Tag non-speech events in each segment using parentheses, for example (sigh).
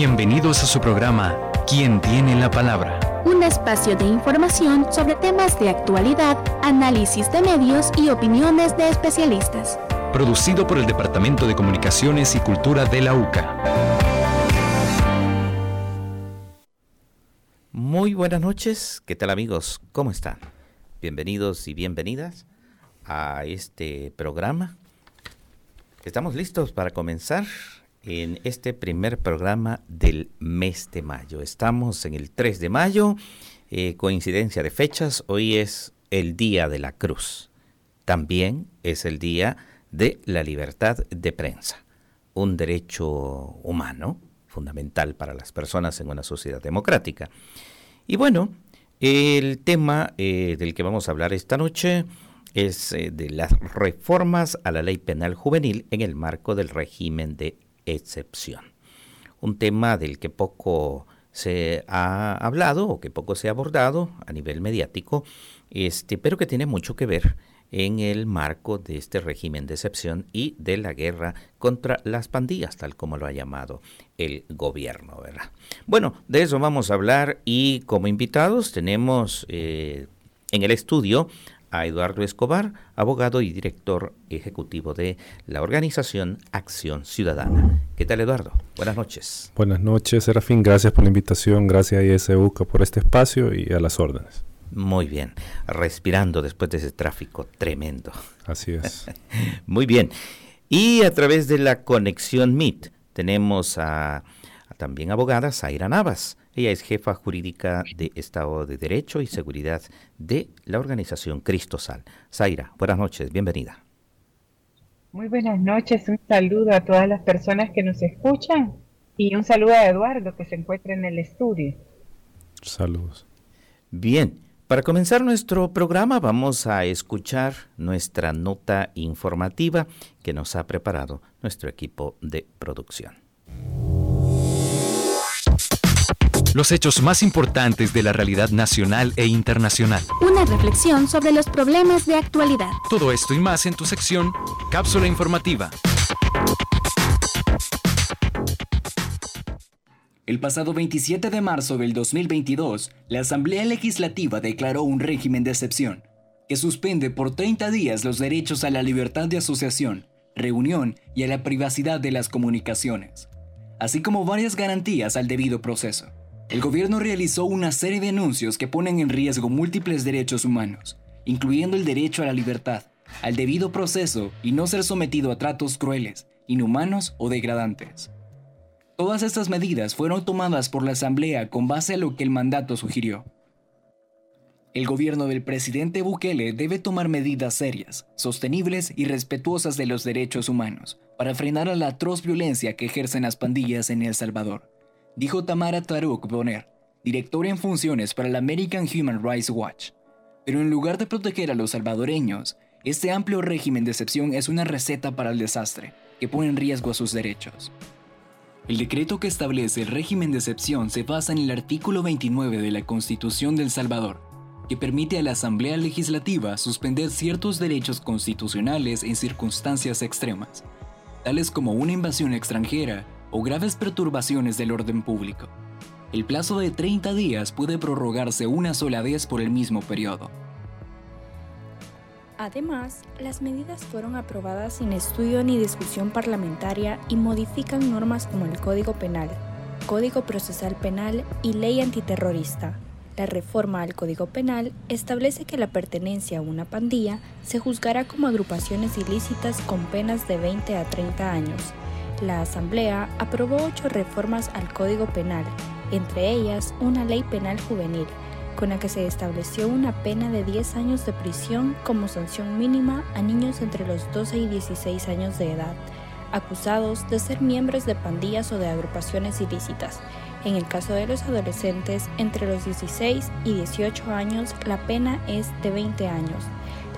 Bienvenidos a su programa ¿Quién tiene la palabra? Un espacio de información sobre temas de actualidad, análisis de medios y opiniones de especialistas. Producido por el Departamento de Comunicaciones y Cultura de la UCA. Muy buenas noches, ¿qué tal amigos? ¿Cómo están? Bienvenidos y bienvenidas a este programa. Estamos listos para comenzar en este primer programa del mes de mayo. Estamos en el 3 de mayo, eh, coincidencia de fechas, hoy es el Día de la Cruz. También es el Día de la Libertad de Prensa, un derecho humano fundamental para las personas en una sociedad democrática. Y bueno, el tema eh, del que vamos a hablar esta noche es eh, de las reformas a la ley penal juvenil en el marco del régimen de excepción. Un tema del que poco se ha hablado o que poco se ha abordado a nivel mediático, este, pero que tiene mucho que ver en el marco de este régimen de excepción y de la guerra contra las pandillas, tal como lo ha llamado el gobierno, ¿verdad? Bueno, de eso vamos a hablar y como invitados tenemos eh, en el estudio a Eduardo Escobar, abogado y director ejecutivo de la organización Acción Ciudadana. ¿Qué tal, Eduardo? Buenas noches. Buenas noches, Serafín. Gracias por la invitación. Gracias a ISUCA por este espacio y a las órdenes. Muy bien. Respirando después de ese tráfico tremendo. Así es. (laughs) Muy bien. Y a través de la conexión MIT tenemos a, a también abogada Zaira Navas ella es jefa jurídica de Estado de Derecho y Seguridad de la organización Cristosal. Zaira, buenas noches, bienvenida. Muy buenas noches, un saludo a todas las personas que nos escuchan y un saludo a Eduardo que se encuentra en el estudio. Saludos. Bien, para comenzar nuestro programa vamos a escuchar nuestra nota informativa que nos ha preparado nuestro equipo de producción. Los hechos más importantes de la realidad nacional e internacional. Una reflexión sobre los problemas de actualidad. Todo esto y más en tu sección Cápsula Informativa. El pasado 27 de marzo del 2022, la Asamblea Legislativa declaró un régimen de excepción que suspende por 30 días los derechos a la libertad de asociación, reunión y a la privacidad de las comunicaciones, así como varias garantías al debido proceso el gobierno realizó una serie de anuncios que ponen en riesgo múltiples derechos humanos, incluyendo el derecho a la libertad, al debido proceso y no ser sometido a tratos crueles, inhumanos o degradantes. Todas estas medidas fueron tomadas por la Asamblea con base a lo que el mandato sugirió. El gobierno del presidente Bukele debe tomar medidas serias, sostenibles y respetuosas de los derechos humanos para frenar a la atroz violencia que ejercen las pandillas en El Salvador dijo Tamara Taruk Bonner, directora en funciones para la American Human Rights Watch. Pero en lugar de proteger a los salvadoreños, este amplio régimen de excepción es una receta para el desastre, que pone en riesgo a sus derechos. El decreto que establece el régimen de excepción se basa en el artículo 29 de la Constitución del Salvador, que permite a la Asamblea Legislativa suspender ciertos derechos constitucionales en circunstancias extremas, tales como una invasión extranjera o graves perturbaciones del orden público. El plazo de 30 días puede prorrogarse una sola vez por el mismo periodo. Además, las medidas fueron aprobadas sin estudio ni discusión parlamentaria y modifican normas como el Código Penal, Código Procesal Penal y Ley Antiterrorista. La reforma al Código Penal establece que la pertenencia a una pandilla se juzgará como agrupaciones ilícitas con penas de 20 a 30 años la Asamblea aprobó ocho reformas al Código Penal, entre ellas una ley penal juvenil, con la que se estableció una pena de 10 años de prisión como sanción mínima a niños entre los 12 y 16 años de edad, acusados de ser miembros de pandillas o de agrupaciones ilícitas. En el caso de los adolescentes entre los 16 y 18 años, la pena es de 20 años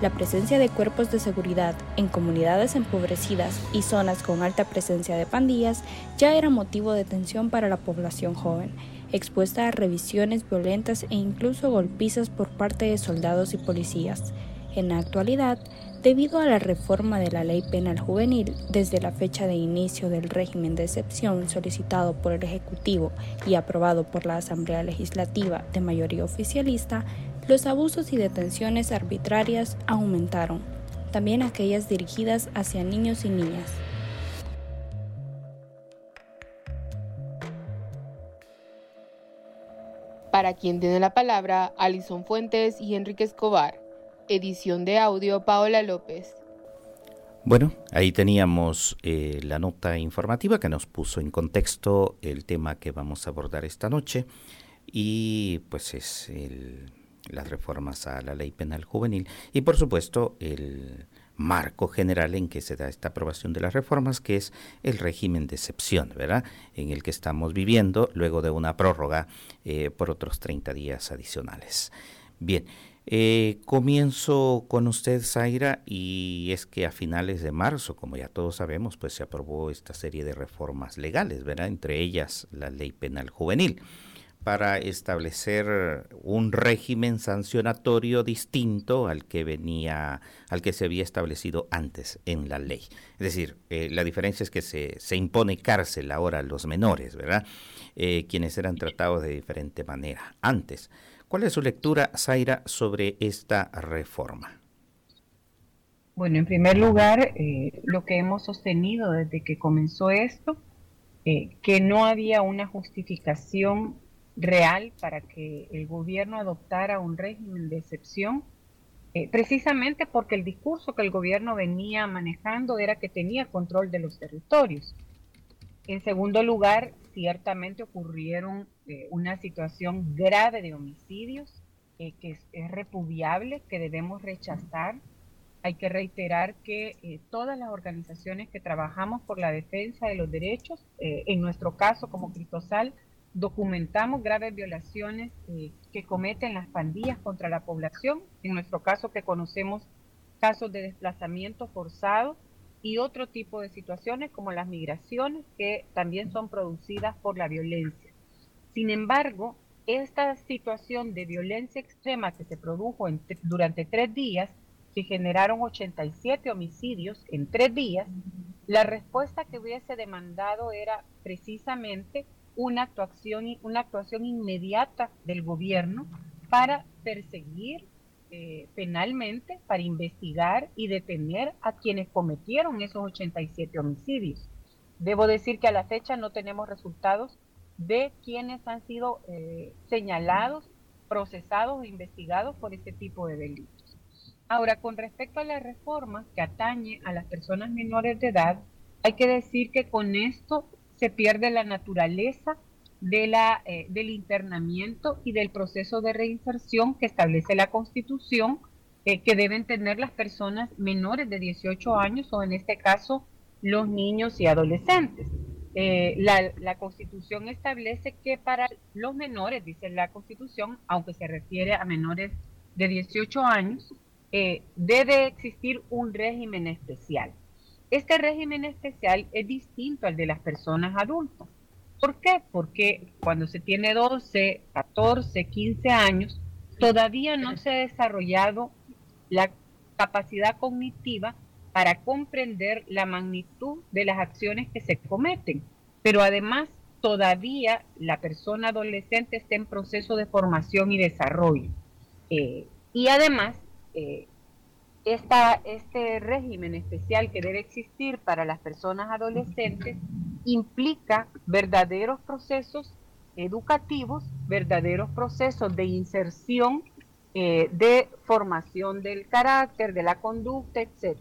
la presencia de cuerpos de seguridad en comunidades empobrecidas y zonas con alta presencia de pandillas ya era motivo de tensión para la población joven, expuesta a revisiones violentas e incluso golpizas por parte de soldados y policías. En la actualidad, Debido a la reforma de la ley penal juvenil, desde la fecha de inicio del régimen de excepción solicitado por el Ejecutivo y aprobado por la Asamblea Legislativa de mayoría oficialista, los abusos y detenciones arbitrarias aumentaron, también aquellas dirigidas hacia niños y niñas. Para quien tiene la palabra, Alison Fuentes y Enrique Escobar. Edición de audio, Paola López. Bueno, ahí teníamos eh, la nota informativa que nos puso en contexto el tema que vamos a abordar esta noche y pues es las reformas a la ley penal juvenil y por supuesto el marco general en que se da esta aprobación de las reformas, que es el régimen de excepción, ¿verdad? En el que estamos viviendo luego de una prórroga eh, por otros 30 días adicionales. Bien, eh, comienzo con usted, Zaira, y es que a finales de marzo, como ya todos sabemos, pues se aprobó esta serie de reformas legales, ¿verdad? Entre ellas la ley penal juvenil para establecer un régimen sancionatorio distinto al que venía, al que se había establecido antes en la ley. Es decir, eh, la diferencia es que se, se, impone cárcel ahora a los menores, ¿verdad? Eh, quienes eran tratados de diferente manera antes. ¿Cuál es su lectura, Zaira, sobre esta reforma? Bueno, en primer lugar, eh, lo que hemos sostenido desde que comenzó esto, que no había una justificación real para que el gobierno adoptara un régimen de excepción, eh, precisamente porque el discurso que el gobierno venía manejando era que tenía control de los territorios. En segundo lugar, ciertamente ocurrieron eh, una situación grave de homicidios eh, que es, repudiable, que debemos rechazar. Hay que reiterar que todas las organizaciones que trabajamos por la defensa de los derechos, en nuestro caso como Cristosal, documentamos graves violaciones eh, que cometen las pandillas contra la población, en nuestro caso que conocemos casos de desplazamiento forzado y otro tipo de situaciones como las migraciones que también son producidas por la violencia. Sin embargo, esta situación de violencia extrema que se produjo durante tres días, que generaron 87 homicidios en tres días, la respuesta que hubiese demandado era precisamente una actuación, una actuación inmediata del gobierno para perseguir eh, penalmente, para investigar y detener a quienes cometieron esos 87 homicidios. Debo decir que a la fecha no tenemos resultados de quienes han sido eh, señalados, procesados o investigados por este tipo de delitos. Ahora, con respecto a la reforma que atañe a las personas menores de edad, hay que decir que con esto se pierde la naturaleza de la, eh, del internamiento y del proceso de reinserción que establece la Constitución eh, que deben tener las personas menores de 18 años o en este caso los niños y adolescentes. Eh, la, la, Constitución establece que para los menores, dice la Constitución, aunque se refiere a menores de 18 años, debe existir un régimen especial. Este régimen especial es distinto al de las personas adultas. ¿Por qué? Porque cuando se tiene 12, 14, 15 años, todavía no se ha desarrollado la capacidad cognitiva para comprender la magnitud de las acciones que se cometen. Pero además, todavía la persona adolescente está en proceso de formación y desarrollo. Eh, y además, eh, este régimen especial que debe existir para las personas adolescentes implica verdaderos procesos educativos, verdaderos procesos de inserción, eh, de formación del carácter, de la conducta, etc.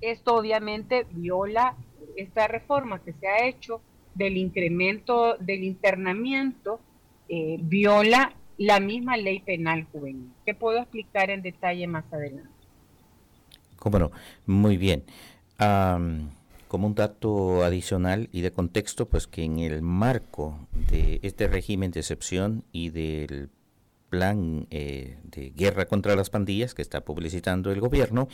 Esto obviamente viola esta reforma que se ha hecho del incremento del internamiento, eh, viola la misma ley penal juvenil, que puedo explicar en detalle más adelante. Bueno, muy bien. como un dato adicional y de contexto, pues que en el marco de este régimen de excepción y del plan eh, de guerra contra las pandillas que está publicitando el gobierno,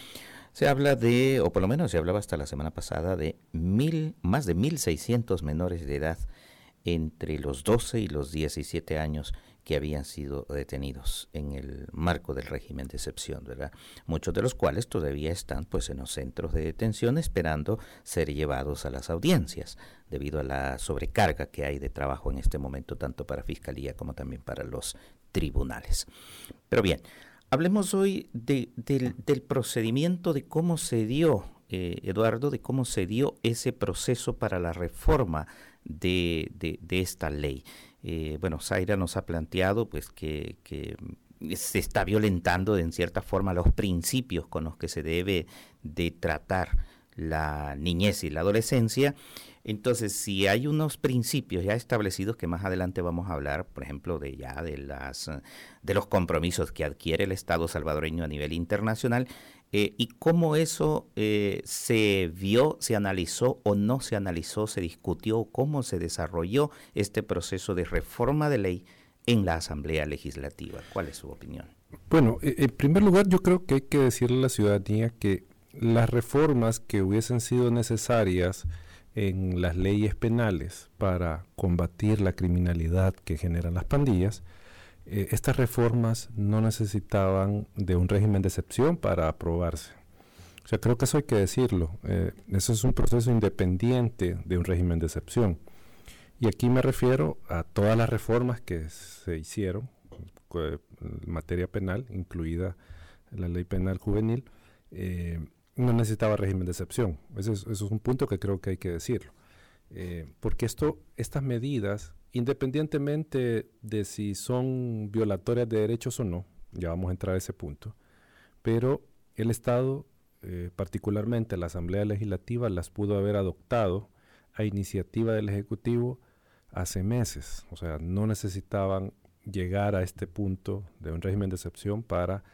se habla de, o por lo menos se hablaba hasta la semana pasada, de mil, más de 1.600 menores de edad entre los 12 y los 17 años que habían sido detenidos en el marco del régimen de excepción, ¿verdad? Muchos de los cuales todavía están pues en los centros de detención esperando ser llevados a las audiencias debido a la sobrecarga que hay de trabajo en este momento tanto para fiscalía como también para los tribunales. Pero bien, hablemos hoy del, procedimiento de cómo se dio, eh, Eduardo, de cómo se dio ese proceso para la reforma de, de esta ley. Eh, bueno, Zaira nos ha planteado pues que, se está violentando en cierta forma los principios con los que se debe de tratar la niñez y la adolescencia. Entonces, si hay unos principios ya establecidos que más adelante vamos a hablar, por ejemplo, de ya de las de los compromisos que adquiere el Estado salvadoreño a nivel internacional, eh, y cómo eso eh, se vio, se analizó o no se analizó, se discutió, cómo se desarrolló este proceso de reforma de ley en la Asamblea Legislativa. ¿Cuál es su opinión? Bueno, e, en primer lugar yo creo que hay que decirle a la ciudadanía que las reformas que hubiesen sido necesarias en las leyes penales para combatir la criminalidad que generan las pandillas, eh, estas reformas no necesitaban de un régimen de excepción para aprobarse. O sea, creo que eso hay que decirlo. Eh, eso es un proceso independiente de un régimen de excepción. Y aquí me refiero a todas las reformas que se hicieron en materia penal, incluida la ley penal juvenil, eh, no necesitaba régimen de excepción. Eso es, eso es, un punto que creo que hay que decirlo. porque esto, estas medidas independientemente de si son violatorias de derechos o no, ya vamos a entrar a ese punto, pero el Estado, eh, particularmente la Asamblea Legislativa, las pudo haber adoptado a iniciativa del Ejecutivo hace meses, o sea, no necesitaban llegar a este punto de un régimen de excepción para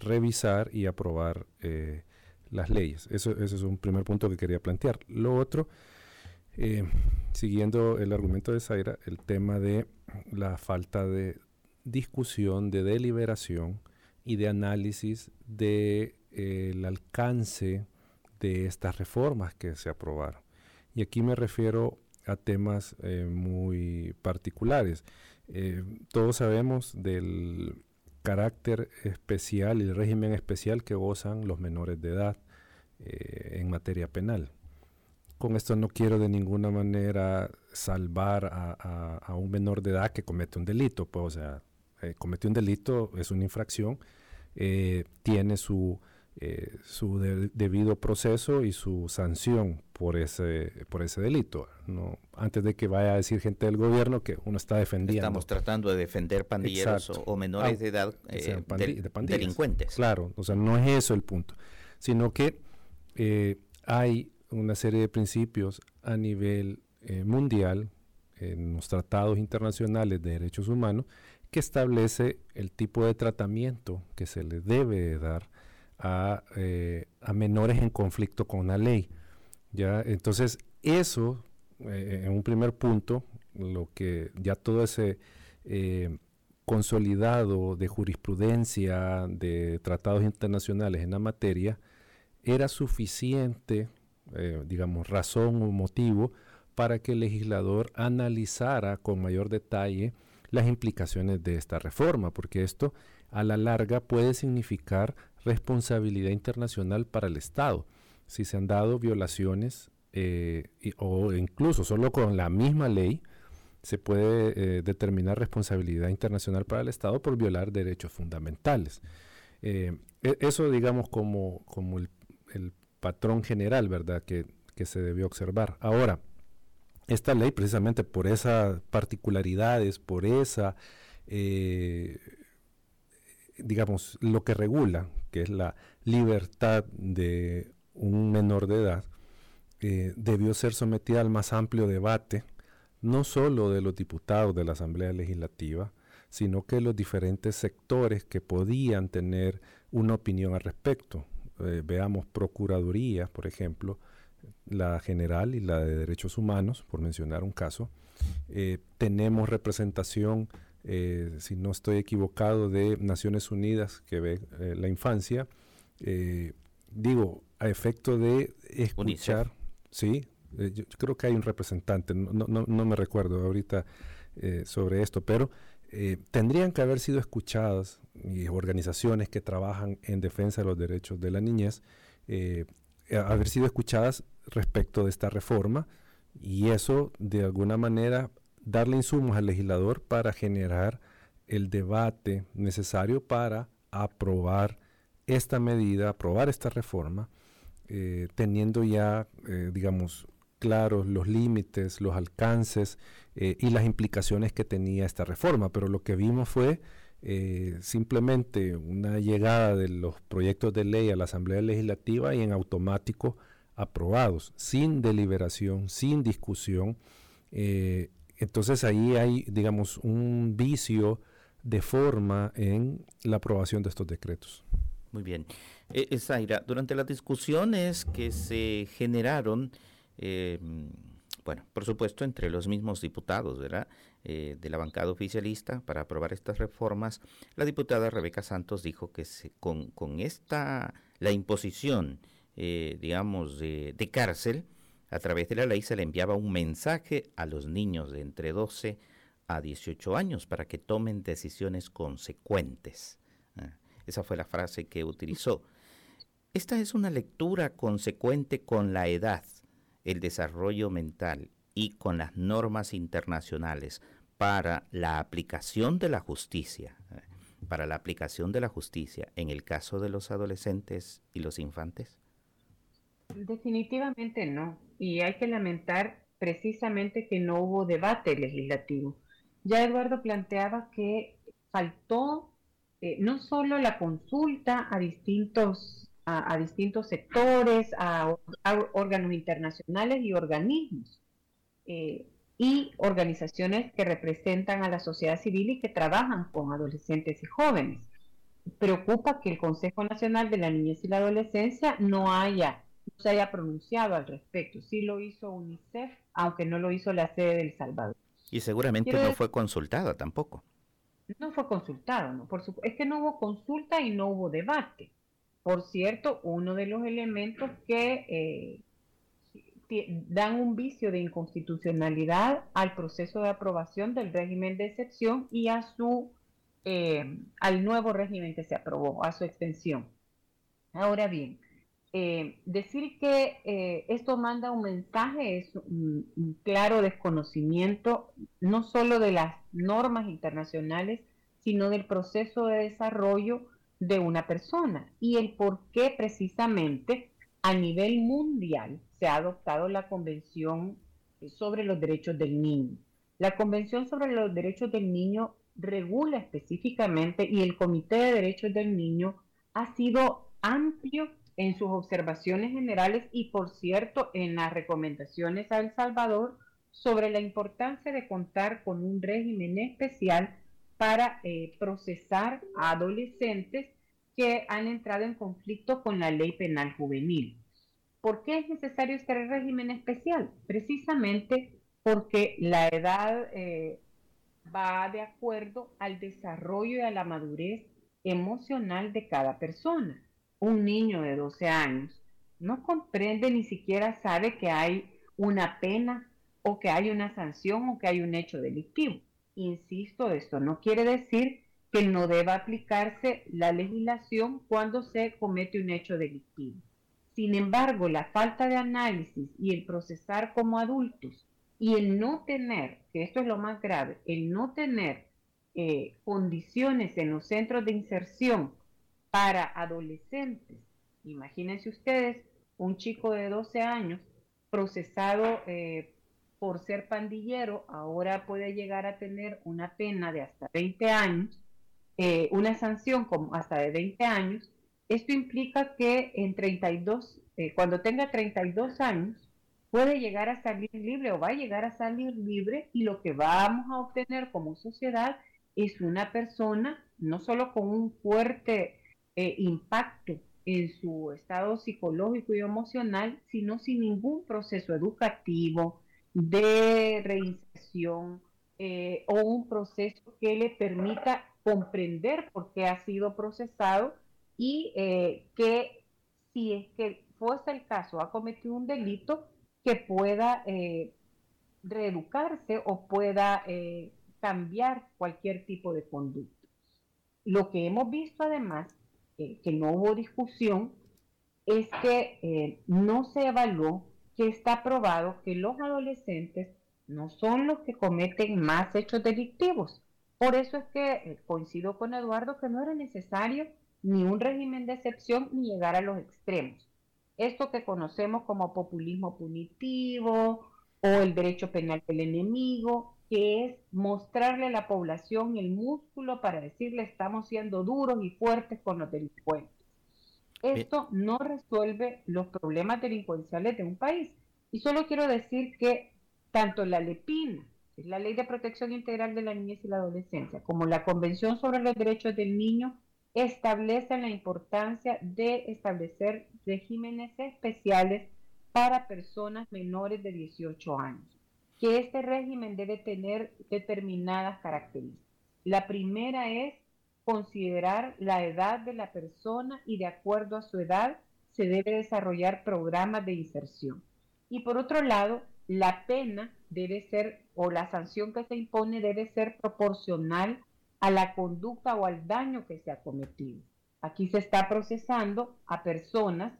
revisar y aprobar eh, las leyes. Eso, eso es un primer punto que quería plantear. Lo otro eh, siguiendo el argumento de Zaira, el tema de la falta de discusión, de deliberación y de análisis del de, el alcance de estas reformas que se aprobaron. Y aquí me refiero a temas eh, muy particulares. Eh, todos sabemos del carácter especial y el régimen especial que gozan los menores de edad en materia penal. Con esto no quiero de ninguna manera salvar a, un menor de edad que comete un delito. Pues, o sea, eh, comete un delito, es una infracción, eh, tiene su, eh, su debido proceso y su sanción por ese, por ese delito. ¿no? Antes de que vaya a decir gente del gobierno que uno está defendiendo. Estamos tratando de defender pandilleros o, menores de edad de delincuentes. Claro, o sea, no es eso el punto, sino que hay una serie de principios a nivel eh, mundial en los tratados internacionales de derechos humanos que establece el tipo de tratamiento que se le debe dar a, eh, a menores en conflicto con la ley. ¿ya? Entonces, eso, eh, en un primer punto, lo que ya todo ese consolidado de jurisprudencia, de tratados internacionales en la materia, era suficiente eh, digamos, razón o motivo para que el legislador analizara con mayor detalle las implicaciones de esta reforma, porque esto a la larga puede significar responsabilidad internacional para el Estado. Si se han dado violaciones eh, o incluso solo con la misma ley, se puede eh, determinar responsabilidad internacional para el Estado por violar derechos fundamentales. E, eso, digamos, como, como el, el patrón general, ¿verdad?, que, se debió observar. Ahora, esta ley, precisamente por esas particularidades, por esa, eh, digamos, lo que regula, que es la libertad de un menor de edad, eh, debió ser sometida al más amplio debate, no solo de los diputados de la Asamblea Legislativa, sino que los diferentes sectores que podían tener una opinión al respecto. Eh, veamos Procuraduría, por ejemplo, la general y la de derechos humanos, por mencionar un caso, eh, tenemos representación, eh, si no estoy equivocado, de Naciones Unidas que ve la infancia, digo, a efecto de escuchar, sí, yo, creo que hay un representante, no, no, no me recuerdo ahorita sobre esto, pero tendrían que haber sido escuchadas y organizaciones que trabajan en defensa de los derechos de la niñez, eh, haber sido escuchadas respecto de esta reforma y eso de alguna manera darle insumos al legislador para generar el debate necesario para aprobar esta medida, aprobar esta reforma, eh, teniendo ya, eh, digamos, claros los límites, los alcances y las implicaciones que tenía esta reforma. Pero lo que vimos fue simplemente una llegada de los proyectos de ley a la Asamblea Legislativa y en automático aprobados, sin deliberación, sin discusión. entonces ahí hay, digamos, un vicio de forma en la aprobación de estos decretos. Muy bien. Eh, Zaira, durante las discusiones que se generaron, eh, bueno, por supuesto, entre los mismos diputados, ¿verdad? Eh, de la bancada oficialista para aprobar estas reformas, la diputada Rebeca Santos dijo que con, con esta, la imposición, eh, digamos, de, de cárcel, a través de la ley se le enviaba un mensaje a los niños de entre 12 a 18 años para que tomen decisiones consecuentes. Ah, esa fue la frase que utilizó. Esta es una lectura consecuente con la edad, el desarrollo mental y con las normas internacionales para la aplicación de la justicia, eh, para la aplicación de la justicia en el caso de los adolescentes y los infantes? Definitivamente no. Y hay que lamentar precisamente que no hubo debate legislativo. Ya Eduardo planteaba que faltó eh, no solo la consulta a distintos, a, distintos sectores, a, órganos internacionales y organismos, eh, y organizaciones que representan a la sociedad civil y que trabajan con adolescentes y jóvenes. Preocupa que el Consejo Nacional de la Niñez y la Adolescencia no haya no se haya pronunciado al respecto. Sí lo hizo UNICEF, aunque no lo hizo la sede del Salvador. Y seguramente no fue consultada tampoco. No fue consultado, ¿no? Por es que no hubo consulta y no hubo debate. Por cierto, uno de los elementos que eh, dan un vicio de inconstitucionalidad al proceso de aprobación del régimen de excepción y a su eh, al nuevo régimen que se aprobó, a su extensión. Ahora bien, eh, decir que eh, esto manda un mensaje es un, claro desconocimiento no solo de las normas internacionales, sino del proceso de desarrollo de una persona y el por qué precisamente a nivel mundial se ha adoptado la Convención sobre los Derechos del Niño. La Convención sobre los Derechos del Niño regula específicamente y el Comité de Derechos del Niño ha sido amplio en sus observaciones generales y, por cierto, en las recomendaciones a El Salvador sobre la importancia de contar con un régimen especial para eh, procesar a adolescentes han entrado en conflicto con la ley penal juvenil. ¿Por qué es necesario este régimen especial? Precisamente porque la edad eh, va de acuerdo al desarrollo y a la madurez emocional de cada persona un niño de 12 años no comprende ni siquiera sabe que hay una pena o que hay una sanción o que hay un hecho delictivo. Insisto, esto no quiere decir que no deba aplicarse la legislación cuando se comete un hecho delictivo. Sin embargo, la falta de análisis y el procesar como adultos y el no tener, que esto es lo más grave, el no tener eh, condiciones en los centros de inserción para adolescentes. Imagínense ustedes un chico de 12 años procesado eh, por ser pandillero, ahora puede llegar a tener una pena de hasta 20 años, eh, una sanción como hasta de 20 años. Esto implica que en 32, eh, cuando tenga 32 años, puede llegar a salir libre o va a llegar a salir libre y lo que vamos a obtener como sociedad es una persona no solo con un fuerte eh, impacto en su estado psicológico y emocional, sino sin ningún proceso educativo, de reinserción eh, o un proceso que le permita comprender por qué ha sido procesado y eh, que si es que fuese el caso, ha cometido un delito, que pueda reeducarse o pueda cambiar cualquier tipo de conducta. Lo que hemos visto además, eh, que no hubo discusión, es que eh, no se evaluó que está probado que los adolescentes no son los que cometen más hechos delictivos. Por eso es que eh, coincido con Eduardo que no era necesario ni un régimen de excepción ni llegar a los extremos. Esto que conocemos como populismo punitivo o el derecho penal del enemigo, que es mostrarle a la población el músculo para decirle estamos siendo duros y fuertes con los delincuentes. Esto no resuelve los problemas delincuenciales de un país. Y solo quiero decir que tanto la LEPINA, la Ley de Protección Integral de la Niñez y la Adolescencia, como la Convención sobre los Derechos del Niño, establecen la importancia de establecer regímenes especiales para personas menores de 18 años, que este régimen debe tener determinadas características. La primera es considerar la edad de la persona y de acuerdo a su edad se debe desarrollar programas de inserción. Y por otro lado, la pena debe ser o la sanción que se impone debe ser proporcional a la conducta o al daño que se ha cometido. Aquí se está procesando a personas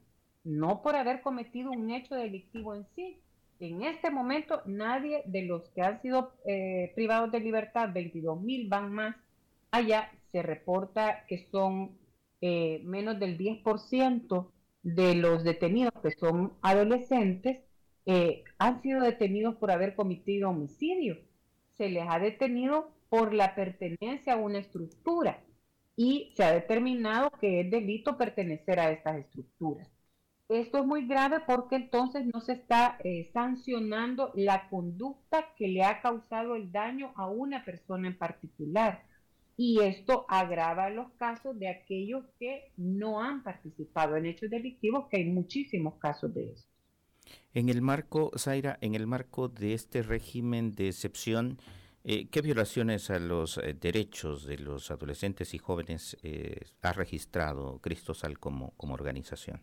no por haber cometido un hecho delictivo en sí. En este momento nadie de los que han sido eh, privados de libertad, 22 mil van más, allá se reporta que son eh, menos del 10% de los detenidos que son adolescentes, eh, han sido detenidos por haber cometido homicidio. Se les ha detenido por la pertenencia a una estructura y se ha determinado que es delito pertenecer a estas estructuras. Esto es muy grave porque entonces no se está eh, sancionando la conducta que le ha causado el daño a una persona en particular y esto agrava los casos de aquellos que no han participado en hechos delictivos, que hay muchísimos casos de eso. En el marco, Zaira, en el marco de este régimen de excepción, eh, ¿qué violaciones a los eh, derechos de los adolescentes y jóvenes eh, ha registrado Cristosal como, organización?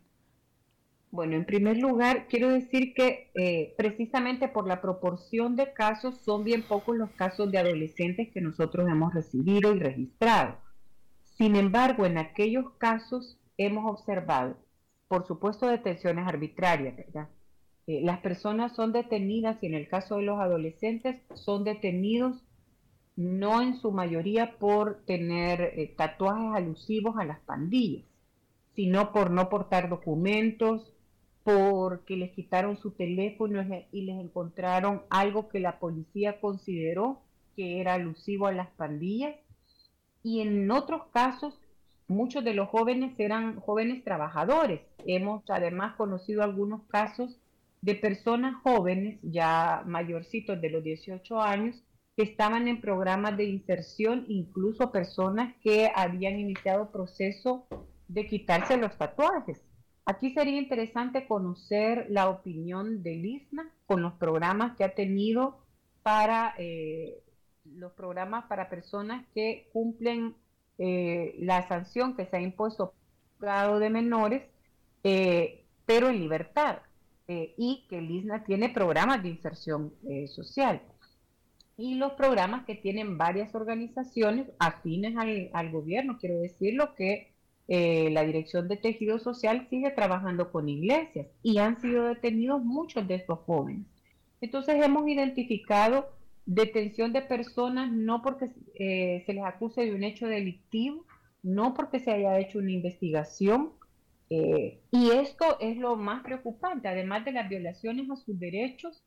Bueno, en primer lugar, quiero decir que precisamente por la proporción de casos son bien pocos los casos de adolescentes que nosotros hemos recibido y registrado. Sin embargo, en aquellos casos hemos observado, por supuesto, detenciones arbitrarias, ¿verdad? Eh, las personas son detenidas y en el caso de los adolescentes son detenidos no en su mayoría por tener eh, tatuajes alusivos a las pandillas, sino por no portar documentos, porque les quitaron su teléfono y les encontraron algo que la policía consideró que era alusivo a las pandillas. Y en otros casos, muchos de los jóvenes eran jóvenes trabajadores. Hemos además conocido algunos casos de personas jóvenes, ya mayorcitos de los 18 años, que estaban en programas de inserción, incluso personas que habían iniciado proceso de quitarse los tatuajes. Aquí sería interesante conocer la opinión de ISNA con los programas que ha tenido para eh, los programas para personas que cumplen eh, la sanción que se ha impuesto de menores, eh, pero en libertad, y que el ISNA tiene programas de inserción social. Y los programas que tienen varias organizaciones afines al, gobierno, quiero decirlo, que eh, la Dirección de Tejido Social sigue trabajando con iglesias y han sido detenidos muchos de estos jóvenes. Entonces hemos identificado detención de personas no porque eh, se les acuse de un hecho delictivo, no porque se haya hecho una investigación. Eh, y esto es lo más preocupante, además de las violaciones a sus derechos,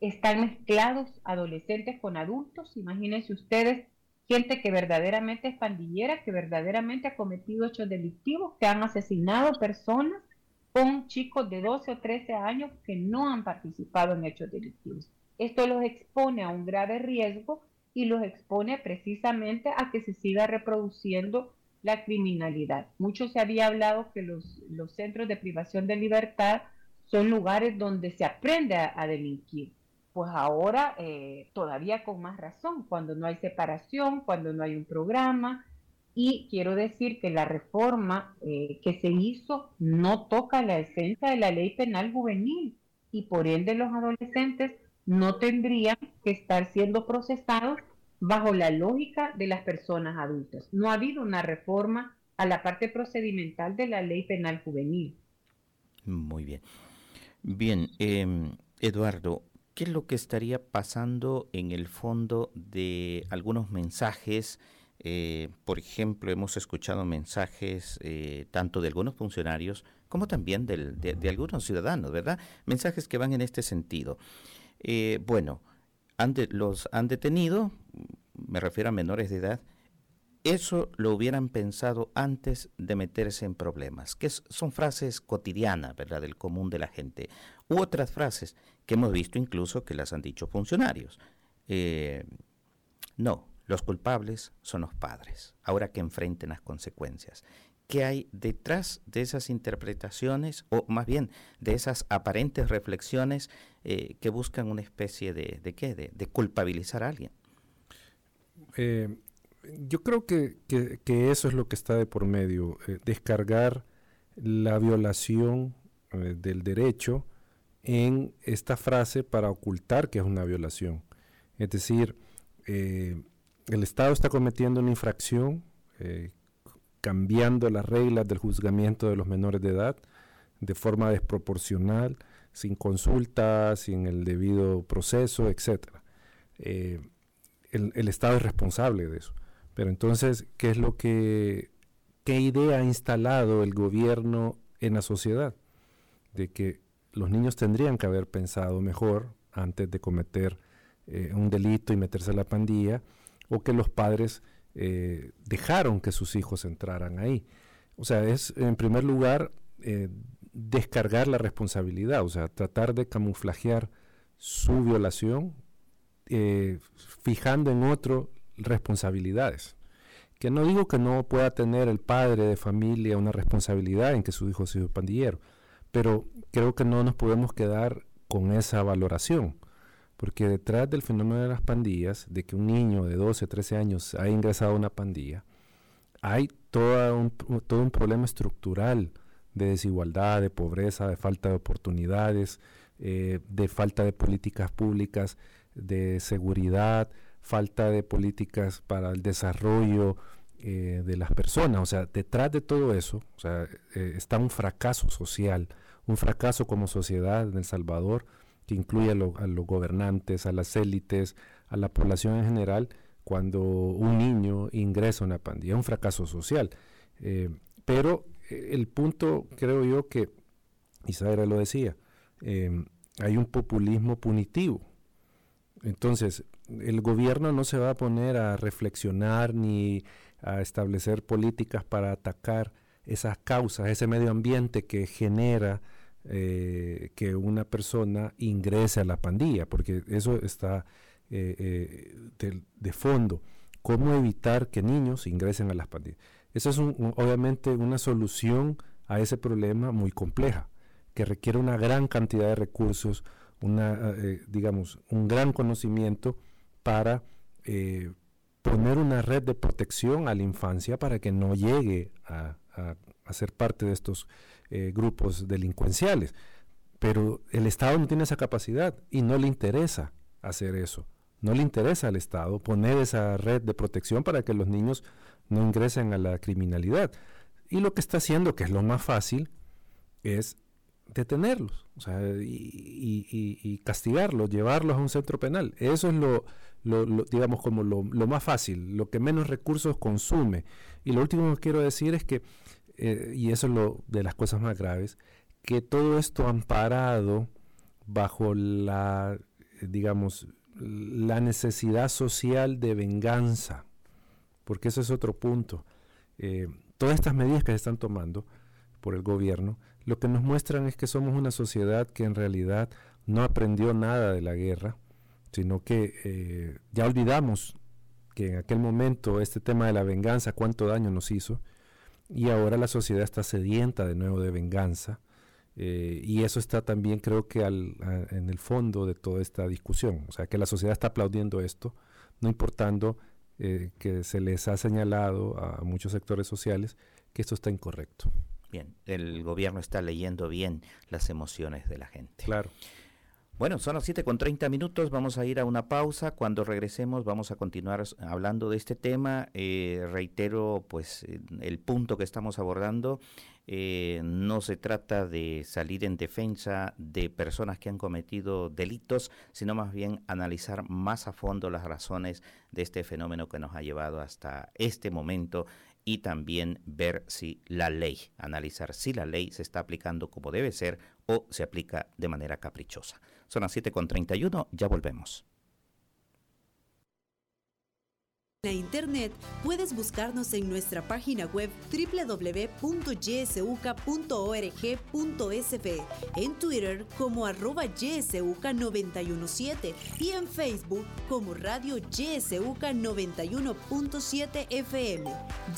están mezclados adolescentes con adultos. Imagínense ustedes gente que verdaderamente es pandillera, que verdaderamente ha cometido hechos delictivos, que han asesinado personas con chicos de 12 o 13 años que no han participado en hechos delictivos. Esto los expone a un grave riesgo y los expone precisamente a que se siga reproduciendo la criminalidad. Mucho se había hablado que los, los centros de privación de libertad son lugares donde se aprende a delinquir pues ahora eh, todavía con más razón, cuando no hay separación, cuando no hay un programa. Y quiero decir que la reforma eh, que se hizo no toca la esencia de la ley penal juvenil y por ende los adolescentes no tendrían que estar siendo procesados bajo la lógica de las personas adultas. No ha habido una reforma a la parte procedimental de la ley penal juvenil. Muy bien. Bien, em, Eduardo, ¿qué es lo que estaría pasando en el fondo de algunos mensajes? Eh, por ejemplo, hemos escuchado mensajes eh, tanto de algunos funcionarios como también de, algunos ciudadanos, ¿verdad? Mensajes que van en este sentido. Los han detenido, me refiero a menores de edad, eso lo hubieran pensado antes de meterse en problemas, que son frases cotidianas, ¿verdad?, del común de la gente. U otras frases que hemos visto incluso que las han dicho funcionarios. Eh, no, los culpables son los padres, ahora que enfrenten las consecuencias. ¿Qué hay detrás de esas interpretaciones, o más bien de esas aparentes reflexiones eh, que buscan una especie de, de qué, de, culpabilizar a alguien? Eh, yo creo que, eso es lo que está de por medio, eh, descargar la violación del derecho en esta frase para ocultar que es una violación. Es decir, el Estado está cometiendo una infracción cambiando las reglas del juzgamiento de los menores de edad de forma desproporcional, sin consulta, sin el debido proceso, etc. Eh, el, Estado es responsable de eso. Pero entonces, ¿qué es lo que, qué idea ha instalado el gobierno en la sociedad? De que los niños tendrían que haber pensado mejor antes de cometer eh, un delito y meterse a la pandilla, o que los padres eh, dejaron que sus hijos entraran ahí. O sea, es en primer lugar eh, descargar la responsabilidad, o sea, tratar de camuflajear su violación, eh, fijando en otro responsabilidades. Que no digo que no pueda tener el padre de familia una responsabilidad en que su hijo sea pandillero, pero creo que no nos podemos quedar con esa valoración. Porque detrás del fenómeno de las pandillas, de que un niño de 12, 13 años ha ingresado a una pandilla, hay todo un, todo un problema estructural de desigualdad, de pobreza, de falta de oportunidades, eh, de falta de políticas públicas, de seguridad, falta de políticas para el desarrollo eh, de las personas. O sea, detrás de todo eso o sea, eh, está un fracaso social, un fracaso como sociedad en El Salvador que incluye a, los gobernantes, a las élites, a la población en general, cuando un niño ingresa a una pandilla, un fracaso social. Eh, pero eh, el punto, creo yo, que Isabel lo decía, em, hay un populismo punitivo. Entonces, el gobierno no se va a poner a reflexionar ni a establecer políticas para atacar esas causas, ese medio ambiente que genera eh, que una persona ingrese a la pandilla, porque eso está eh, eh, de, fondo. ¿Cómo evitar que niños ingresen a las pandillas? Esa es obviamente una solución a ese problema muy compleja, que requiere una gran cantidad de recursos, una, digamos, un gran conocimiento para poner una red de protección a la infancia para que no llegue a, a ser parte de estos eh, grupos delincuenciales. Pero el Estado no tiene esa capacidad y no le interesa hacer eso. No le interesa al Estado poner esa red de protección para que los niños no ingresen a la criminalidad. Y lo que está haciendo, que es lo más fácil, es detenerlos y, castigarlos, llevarlos a un centro penal. Eso es lo, digamos, como lo, más fácil, lo que menos recursos consume. Y lo último que quiero decir es que eh, y eso es lo de las cosas más graves, que todo esto amparado bajo la, digamos, la necesidad social de venganza, porque eso es otro punto. Eh, todas estas medidas que se están tomando por el gobierno, lo que nos muestran es que somos una sociedad que en realidad no aprendió nada de la guerra, sino que eh, ya olvidamos que en aquel momento este tema de la venganza, cuánto daño nos hizo, y ahora la sociedad está sedienta de nuevo de venganza. Eh, y eso está también creo que al, en el fondo de toda esta discusión. O sea, que la sociedad está aplaudiendo esto, no importando eh, que se les ha señalado a muchos sectores sociales que esto está incorrecto. Bien, el gobierno está leyendo bien las emociones de la gente. Claro. Bueno, son las 7 con 30 minutos, vamos a ir a una pausa. Cuando regresemos vamos a continuar hablando de este tema. Eh, reitero, pues, el punto que estamos abordando. Eh, no se trata de salir en defensa de personas que han cometido delitos, sino más bien analizar más a fondo las razones de este fenómeno que nos ha llevado hasta este momento y también ver si la ley, analizar si la ley se está aplicando como debe ser o se aplica de manera caprichosa. Son las 7.31, ya volvemos. En la internet puedes buscarnos en nuestra página web www.ysuca.org.sv, en Twitter como arroba ysuca917 y en Facebook como Radio YSUCA 91.7 FM.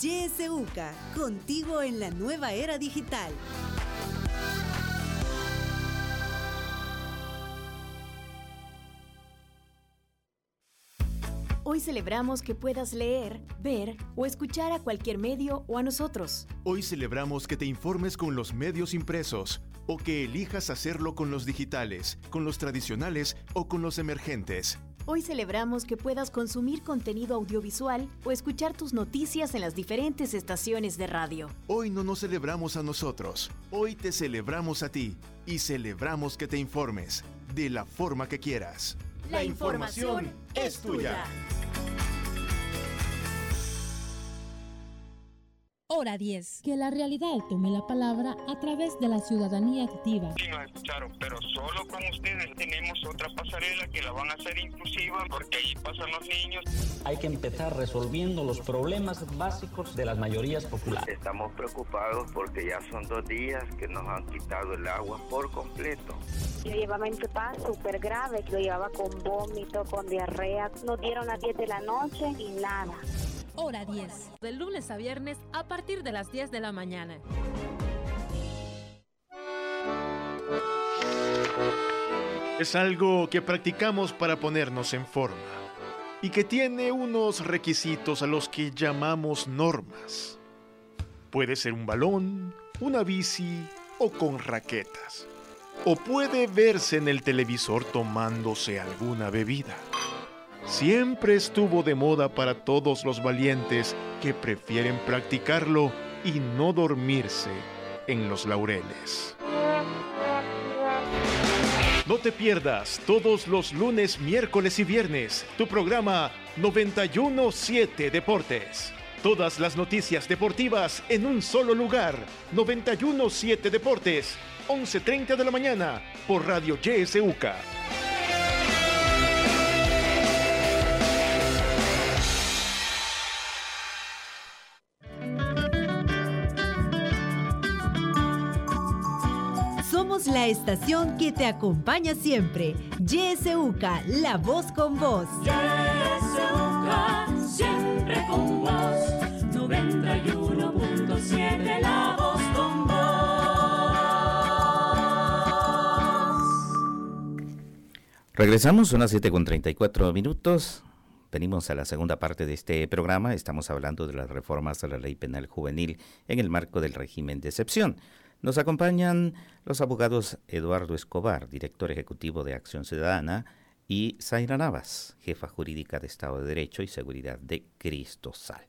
YSUCA, contigo en la nueva era digital. Hoy celebramos que puedas leer, ver o escuchar a cualquier medio o a nosotros. Hoy celebramos que te informes con los medios impresos o que elijas hacerlo con los digitales, con los tradicionales o con los emergentes. Hoy celebramos que puedas consumir contenido audiovisual o escuchar tus noticias en las diferentes estaciones de radio. Hoy no nos celebramos a nosotros, hoy te celebramos a ti y celebramos que te informes de la forma que quieras. La información es tuya. Hora 10. Que la realidad tome la palabra a través de la ciudadanía activa. Sí, nos escucharon, pero solo con ustedes tenemos otra pasarela que la van a hacer inclusiva porque ahí pasan los niños. Hay que empezar resolviendo los problemas básicos de las mayorías populares. Estamos preocupados porque ya son dos días que nos han quitado el agua por completo. Yo llevaba en paz súper grave, lo llevaba con vómito, con diarrea. Nos dieron las 10 de la noche y nada. Hora 10. De lunes a viernes a partir de las 10 de la mañana. Es algo que practicamos para ponernos en forma y que tiene unos requisitos a los que llamamos normas. Puede ser un balón, una bici o con raquetas. O puede verse en el televisor tomándose alguna bebida siempre estuvo de moda para todos los valientes que prefieren practicarlo y no dormirse en los laureles. No te pierdas todos los lunes, miércoles y viernes tu programa 917 Deportes. Todas las noticias deportivas en un solo lugar. 917 Deportes, 11.30 de la mañana por Radio YSUCA. Estación que te acompaña siempre. YSUCA, la voz con voz. YSUCA, siempre con vos. 91.7, la voz con vos. Regresamos, son las 7 con 34 minutos. Venimos a la segunda parte de este programa. Estamos hablando de las reformas a la ley penal juvenil en el marco del régimen de excepción. Nos acompañan los abogados Eduardo Escobar, director ejecutivo de Acción Ciudadana, y Zaira Navas, jefa jurídica de Estado de Derecho y Seguridad de Cristo Sal.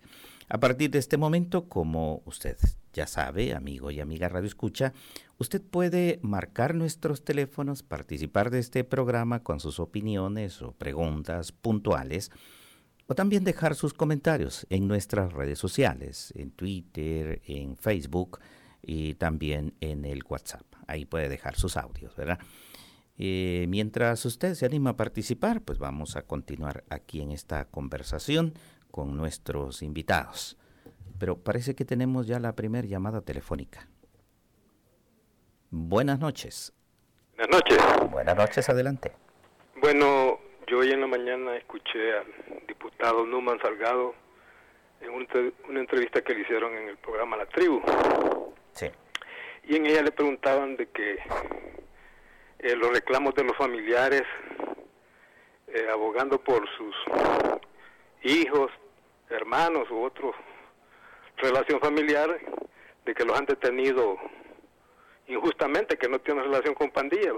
A partir de este momento, como usted ya sabe, amigo y amiga Radio Escucha, usted puede marcar nuestros teléfonos, participar de este programa con sus opiniones o preguntas puntuales, o también dejar sus comentarios en nuestras redes sociales, en Twitter, en Facebook, y también en el WhatsApp. Ahí puede dejar sus audios, ¿verdad? Eh, mientras usted se anima a participar, pues vamos a continuar aquí en esta conversación con nuestros invitados. Pero parece que tenemos ya la primera llamada telefónica. Buenas noches. Buenas noches. Buenas noches, adelante. Bueno, yo hoy en la mañana escuché al diputado Numan Salgado en una entrevista que le hicieron en el programa La Tribu. Sí. Y en ella le preguntaban de que eh, los reclamos de los familiares, eh, abogando por sus hijos, hermanos u otro relación familiar, de que los han detenido injustamente, que no tienen relación con pandilla.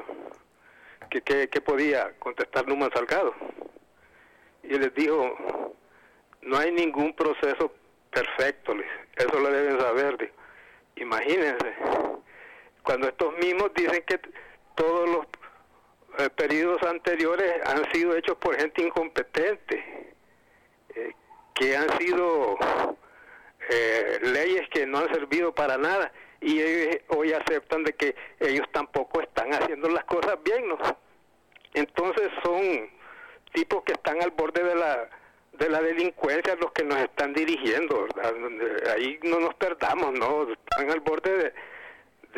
que, que, podía contestar Numa Salgado. Y les dijo, no hay ningún proceso perfecto, eso lo deben saber. Imagínense, cuando estos mismos dicen que todos los eh, periodos anteriores han sido hechos por gente incompetente, eh, que han sido eh, leyes que no han servido para nada y ellos hoy aceptan de que ellos tampoco están haciendo las cosas bien, ¿no? Entonces son tipos que están al borde de la de la delincuencia los que nos están dirigiendo, ahí no nos perdamos, ¿no? Están al borde de,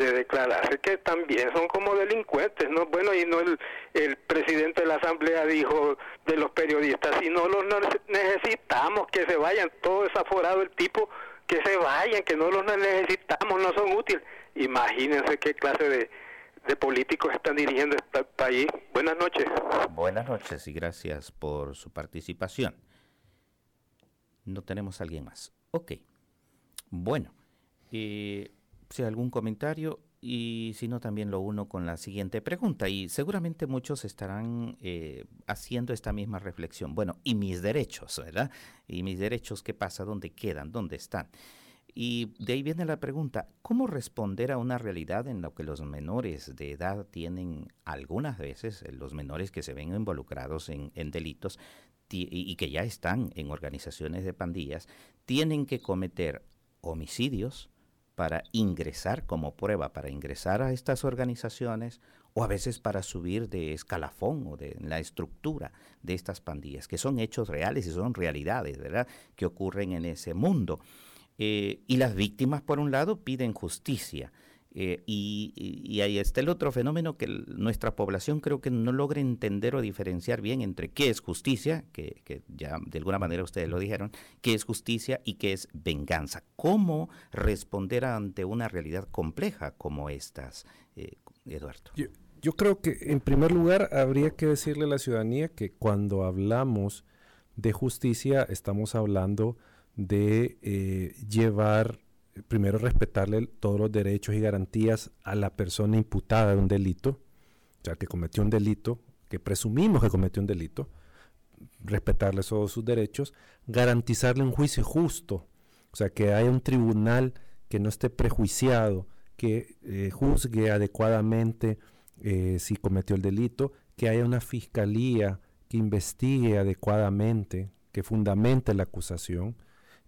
de declararse que también son como delincuentes, ¿no? Bueno, y no el, el presidente de la Asamblea dijo de los periodistas, si no los necesitamos, que se vayan, todo desaforado el tipo, que se vayan, que no los necesitamos, no son útiles. Imagínense qué clase de, de políticos están dirigiendo este país. Buenas noches. Buenas noches y gracias por su participación. No tenemos a alguien más. Ok. Bueno, eh, si hay algún comentario y si no también lo uno con la siguiente pregunta y seguramente muchos estarán eh, haciendo esta misma reflexión. Bueno, ¿y mis derechos, verdad? ¿Y mis derechos qué pasa? ¿Dónde quedan? ¿Dónde están? Y de ahí viene la pregunta, ¿cómo responder a una realidad en la que los menores de edad tienen algunas veces, los menores que se ven involucrados en, delitos y que ya están en organizaciones de pandillas, tienen que cometer homicidios, para ingresar como prueba, para ingresar a estas organizaciones o a veces para subir de escalafón o de la estructura de estas pandillas, que son hechos reales y son realidades, ¿verdad?, que ocurren en ese mundo. Eh, y las víctimas, por un lado, piden justicia. Eh, y, ahí está el otro fenómeno que nuestra población creo que no logra entender o diferenciar bien entre qué es justicia, que, ya de alguna manera ustedes lo dijeron, qué es justicia y qué es venganza. ¿Cómo responder ante una realidad compleja como estas, eh, Eduardo? Yo, creo que en primer lugar habría que decirle a la ciudadanía que cuando hablamos de justicia estamos hablando de eh, llevar primero respetarle todos los derechos y garantías a la persona imputada de un delito, o sea, que cometió un delito, que presumimos que cometió un delito, respetarle todos sus derechos, garantizarle un juicio justo, o sea, que haya un tribunal que no esté prejuiciado, que eh, juzgue adecuadamente eh, si cometió el delito, que haya una fiscalía que investigue adecuadamente, que fundamente la acusación,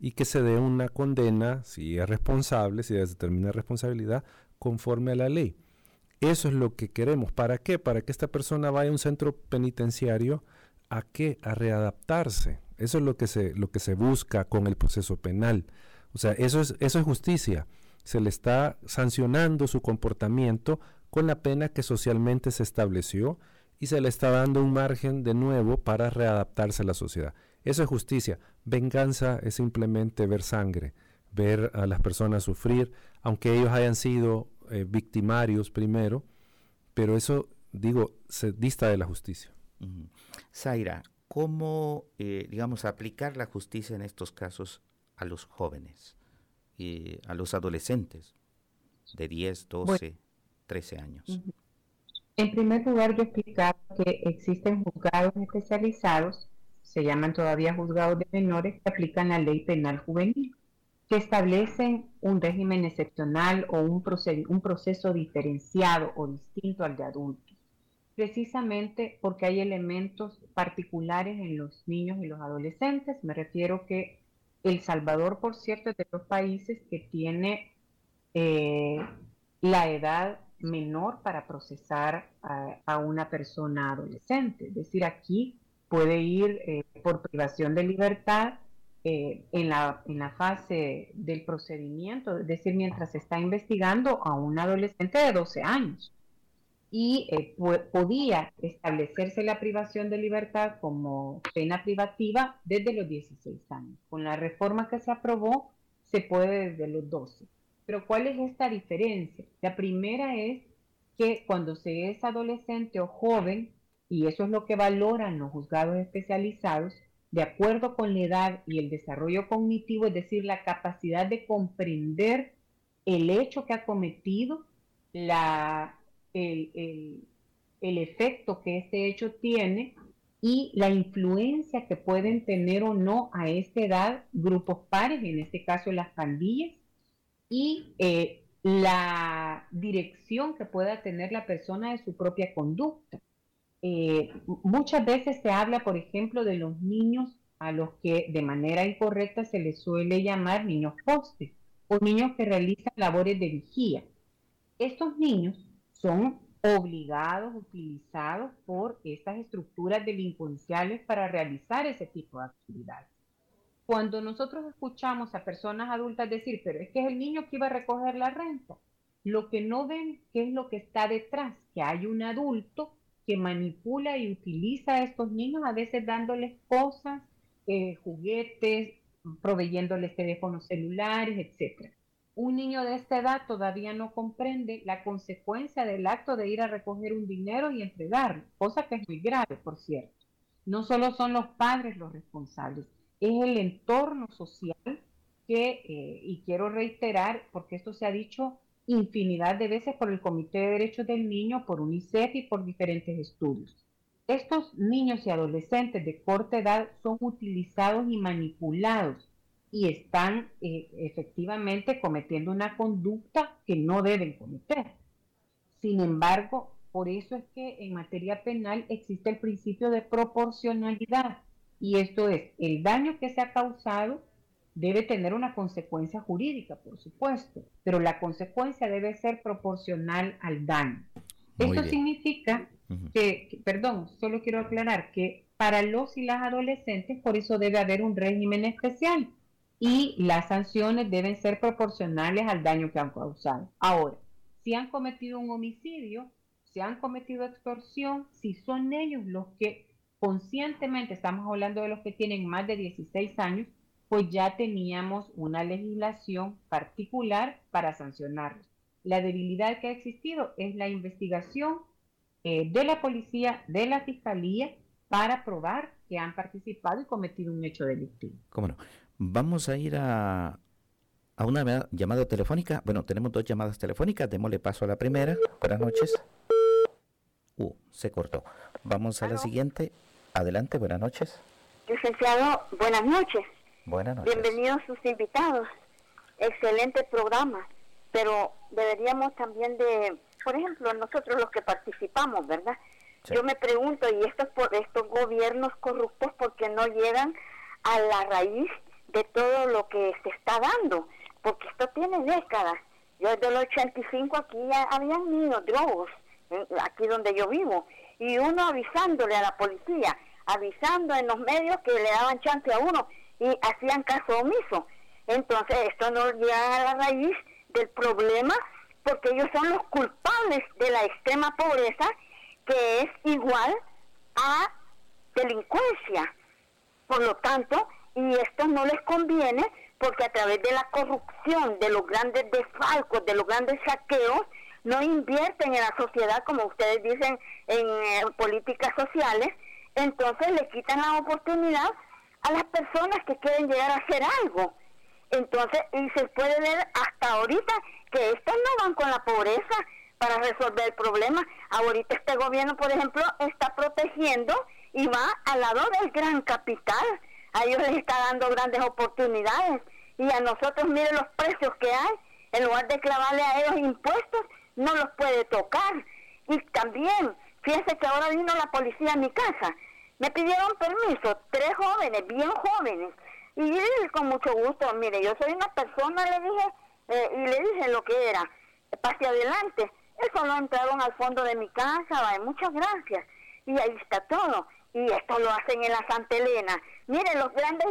y que se dé una condena, si es responsable, si determina responsabilidad, conforme a la ley. Eso es lo que queremos. ¿Para qué? Para que esta persona vaya a un centro penitenciario. ¿A qué? A readaptarse. Eso es lo que se, lo que se busca con el proceso penal. O sea, eso es, eso es justicia. Se le está sancionando su comportamiento con la pena que socialmente se estableció y se le está dando un margen de nuevo para readaptarse a la sociedad. Eso es justicia. Venganza es simplemente ver sangre, ver a las personas sufrir, aunque ellos hayan sido eh, victimarios primero, pero eso, digo, se dista de la justicia. Zaira, ¿cómo, eh, digamos, aplicar la justicia en estos casos a los jóvenes, y a los adolescentes de 10, 12, 13 años? En primer lugar, yo explicar que existen juzgados especializados se llaman todavía juzgados de menores, que aplican la ley penal juvenil, que establecen un régimen excepcional o un, un proceso diferenciado o distinto al de adultos, precisamente porque hay elementos particulares en los niños y los adolescentes. Me refiero que El Salvador, por cierto, es de los países que tiene eh, la edad menor para procesar a, a, una persona adolescente. Es decir, aquí puede ir eh, por privación de libertad eh, en, la, en la fase del procedimiento, es decir, mientras se está investigando a un adolescente de 12 años. Y eh, podía establecerse la privación de libertad como pena privativa desde los 16 años. Con la reforma que se aprobó, se puede desde los 12. Pero ¿cuál es esta diferencia? La primera es que cuando se es adolescente o joven, y eso es lo que valoran los juzgados especializados, de acuerdo con la edad y el desarrollo cognitivo, es decir, la capacidad de comprender el hecho que ha cometido, la, el, el efecto que este hecho tiene y la influencia que pueden tener o no a esta edad grupos pares, en este caso las pandillas, y eh, la dirección que pueda tener la persona de su propia conducta. Eh, muchas veces se habla, por ejemplo, de los niños a los que de manera incorrecta se les suele llamar niños postes o niños que realizan labores de vigía. Estos niños son obligados, utilizados por estas estructuras delincuenciales para realizar ese tipo de actividades. Cuando nosotros escuchamos a personas adultas decir, pero es que es el niño que iba a recoger la renta, lo que no ven, ¿qué es lo que está detrás? Que hay un adulto que manipula y utiliza a estos niños, a veces dándoles cosas, eh, juguetes, proveyéndoles teléfonos celulares, etc un niño de esta edad todavía no comprende la consecuencia del acto de ir a recoger un dinero y entregarlo, cosa que es muy grave, por cierto. No solo son los padres los responsables, es el entorno social que, eh, y quiero reiterar, porque esto se ha dicho infinidad de veces por el Comité de Derechos del Niño, por UNICEF y por diferentes estudios. Estos niños y adolescentes de corta edad son utilizados y manipulados y están eh, efectivamente cometiendo una conducta que no deben cometer. Sin embargo, por eso es que en materia penal existe el principio de proporcionalidad y esto es, el daño que se ha causado debe tener una consecuencia jurídica, por supuesto, pero la consecuencia debe ser proporcional al daño. esto significa que, perdón, solo quiero aclarar que para los y las adolescentes, por eso debe haber un régimen especial y las sanciones deben ser proporcionales al daño que han causado. Ahora, si han cometido un homicidio, si han cometido extorsión, si son ellos los que conscientemente, estamos hablando de los que tienen más de 16 años, pues ya teníamos una legislación particular para sancionarlos. La debilidad que ha existido es la investigación eh, de la policía, de la fiscalía, para probar que han participado y cometido un hecho delictivo. ¿Cómo no? Vamos a ir a, a una llamada telefónica. Bueno, tenemos dos llamadas telefónicas. Démosle paso a la primera. Buenas noches. Uh, se cortó. Vamos a la siguiente. Adelante, buenas noches. Licenciado, buenas noches. Buenas noches. Bienvenidos sus invitados. Excelente programa. Pero deberíamos también de, por ejemplo, nosotros los que participamos, ¿verdad? Yo me pregunto, ¿y estos, por estos gobiernos corruptos por qué no llegan a la raíz de todo lo que se está dando, porque esto tiene décadas. Yo desde el 85 aquí ya habían niños drogos, aquí donde yo vivo, y uno avisándole a la policía, avisando en los medios que le daban chance a uno y hacían caso omiso. Entonces esto no llega a la raíz del problema porque ellos son los culpables de la extrema pobreza que es igual a delincuencia. Por lo tanto, y esto no les conviene porque a través de la corrupción, de los grandes desfalcos, de los grandes saqueos, no invierten en la sociedad, como ustedes dicen, en eh, políticas sociales, entonces le quitan la oportunidad a las personas que quieren llegar a hacer algo. Entonces, y se puede ver hasta ahorita que estos no van con la pobreza para resolver el problema. Ahorita este gobierno, por ejemplo, está protegiendo y va al lado del gran capital a ellos les está dando grandes oportunidades y a nosotros miren los precios que hay, en lugar de clavarle a ellos impuestos, no los puede tocar. Y también, fíjense que ahora vino la policía a mi casa, me pidieron permiso, tres jóvenes, bien jóvenes, y con mucho gusto, mire, yo soy una persona, le dije, eh, y le dije lo que era, pase adelante. Eso lo entraron al fondo de mi casa, muchas gracias. Y ahí está todo. Y esto lo hacen en la Santa Elena. Miren, los grandes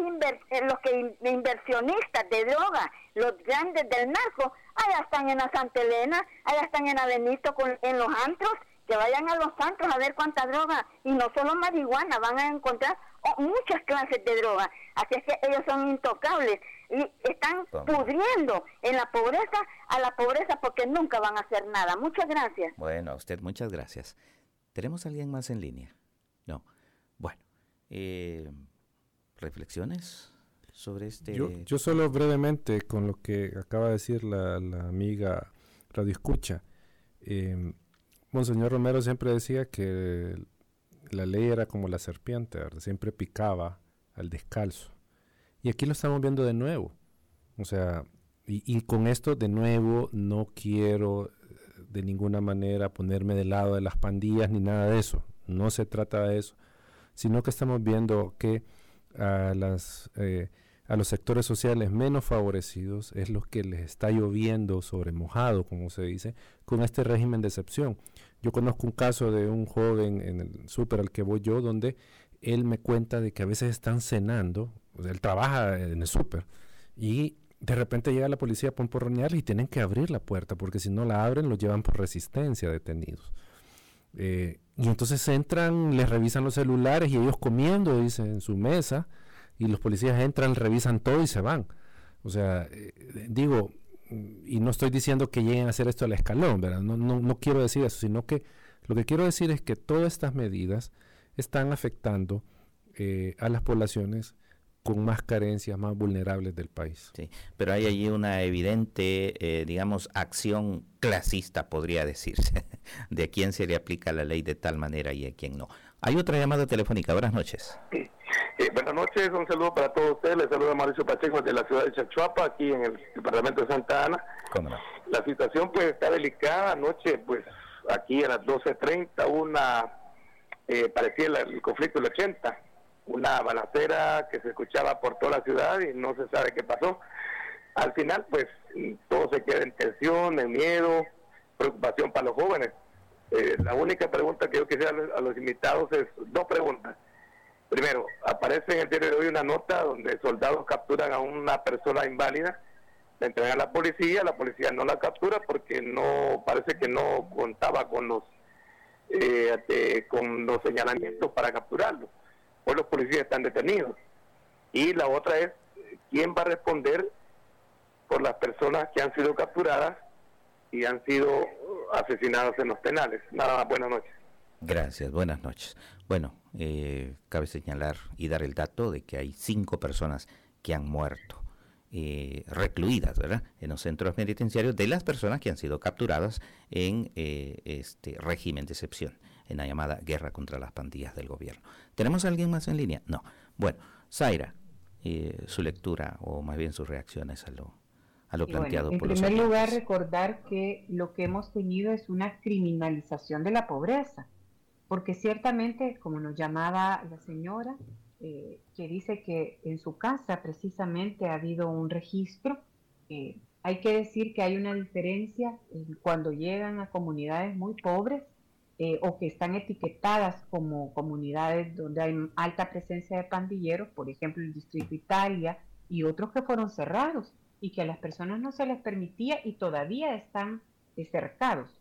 eh, los que inversionistas de droga, los grandes del narco, allá están en la Santa Elena, allá están en Avenito con, en los antros, que vayan a los antros a ver cuánta droga, y no solo marihuana, van a encontrar oh, muchas clases de droga. Así es que ellos son intocables y están pudriendo en la pobreza a la pobreza porque nunca van a hacer nada. Muchas gracias. Bueno, a usted muchas gracias. ¿Tenemos alguien más en línea? No. Bueno, eh, reflexiones sobre este... Yo, solo brevemente con lo que acaba de decir la, amiga Radio Escucha. Em, Monseñor Romero siempre decía que la ley era como la serpiente, siempre picaba al descalzo. Y aquí lo estamos viendo de nuevo. O sea, y, con esto de nuevo no quiero eh, de ninguna manera ponerme del lado de las pandillas ni nada de eso. No se trata de eso, sino que estamos viendo que a, las, eh, a los sectores sociales menos favorecidos es lo que les está lloviendo sobre mojado, como se dice, con este régimen de excepción. Yo conozco un caso de un joven en el súper al que voy yo, donde él me cuenta de que a veces están cenando, él trabaja en el súper, y de repente llega la policía a pomporronear y tienen que abrir la puerta, porque si no la abren, los llevan por resistencia detenidos. Eh, y entonces entran, les revisan los celulares y ellos comiendo, dice, en su mesa, y los policías entran, revisan todo y se van. O sea, eh, digo, y no estoy diciendo que lleguen a hacer esto al escalón, ¿verdad? No, no, no quiero decir eso, sino que lo que quiero decir es que todas estas medidas están afectando eh, a las poblaciones con más carencias, más vulnerables del país. Sí, pero hay allí una evidente, eh, digamos, acción clasista, podría decirse, (laughs) de a quién se le aplica la ley de tal manera y a quién no. Hay otra llamada telefónica. Buenas noches. Eh, buenas noches, un saludo para todos ustedes. Les saluda Mauricio Pacheco de la ciudad de Chachuapa, aquí en el departamento de Santa Ana. ¿Cómo no? La situación pues está delicada. Anoche, pues aquí a las 12.30, una, eh, parecía el, conflicto del 80 una balacera que se escuchaba por toda la ciudad y no se sabe qué pasó. Al final, pues, todo se queda en tensión, en miedo, preocupación para los jóvenes. Eh, la única pregunta que yo quisiera a los invitados es dos preguntas. Primero, aparece en el diario de hoy una nota donde soldados capturan a una persona inválida, la entregan a la policía, la policía no la captura porque no parece que no contaba con los eh, con los señalamientos para capturarlo los policías están detenidos. Y la otra es, ¿quién va a responder por las personas que han sido capturadas y han sido asesinadas en los penales? Nada más, buenas noches. Gracias, buenas noches. Bueno, eh, cabe señalar y dar el dato de que hay cinco personas que han muerto. Eh, recluidas ¿verdad? en los centros penitenciarios de las personas que han sido capturadas en eh, este régimen de excepción en la llamada guerra contra las pandillas del gobierno. ¿Tenemos a alguien más en línea? No. Bueno, Zaira, eh, su lectura o más bien sus reacciones a lo, a lo planteado por los En primer lugar, recordar que lo que hemos tenido es una criminalización de la pobreza, porque ciertamente, como nos llamaba la señora, eh, que dice que en su casa precisamente ha habido un registro, eh, hay que decir que hay una diferencia cuando llegan a comunidades muy pobres eh, o que están etiquetadas como comunidades donde hay alta presencia de pandilleros, por ejemplo el Distrito Italia y otros que fueron cerrados y que a las personas no se les permitía y todavía están cercados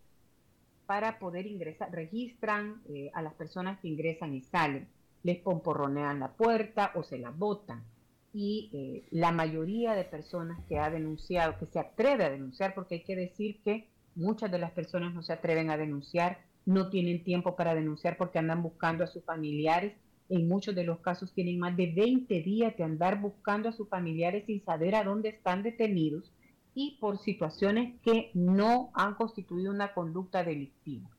para poder ingresar, registran eh, a las personas que ingresan y salen, les pomporronean la puerta o se la botan. Y eh, la mayoría de personas que ha denunciado, que se atreve a denunciar, porque hay que decir que muchas de las personas no se atreven a denunciar no tienen tiempo para denunciar porque andan buscando a sus familiares. En muchos de los casos tienen más de 20 días de andar buscando a sus familiares sin saber a dónde están detenidos y por situaciones que no han constituido una conducta delictiva.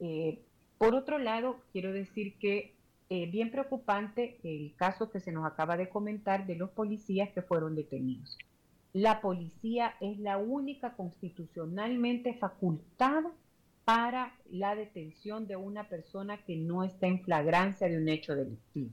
Eh, por otro lado, quiero decir que eh, bien preocupante el caso que se nos acaba de comentar de los policías que fueron detenidos. La policía es la única constitucionalmente facultada para la detención de una persona que no está en flagrancia de un hecho delictivo.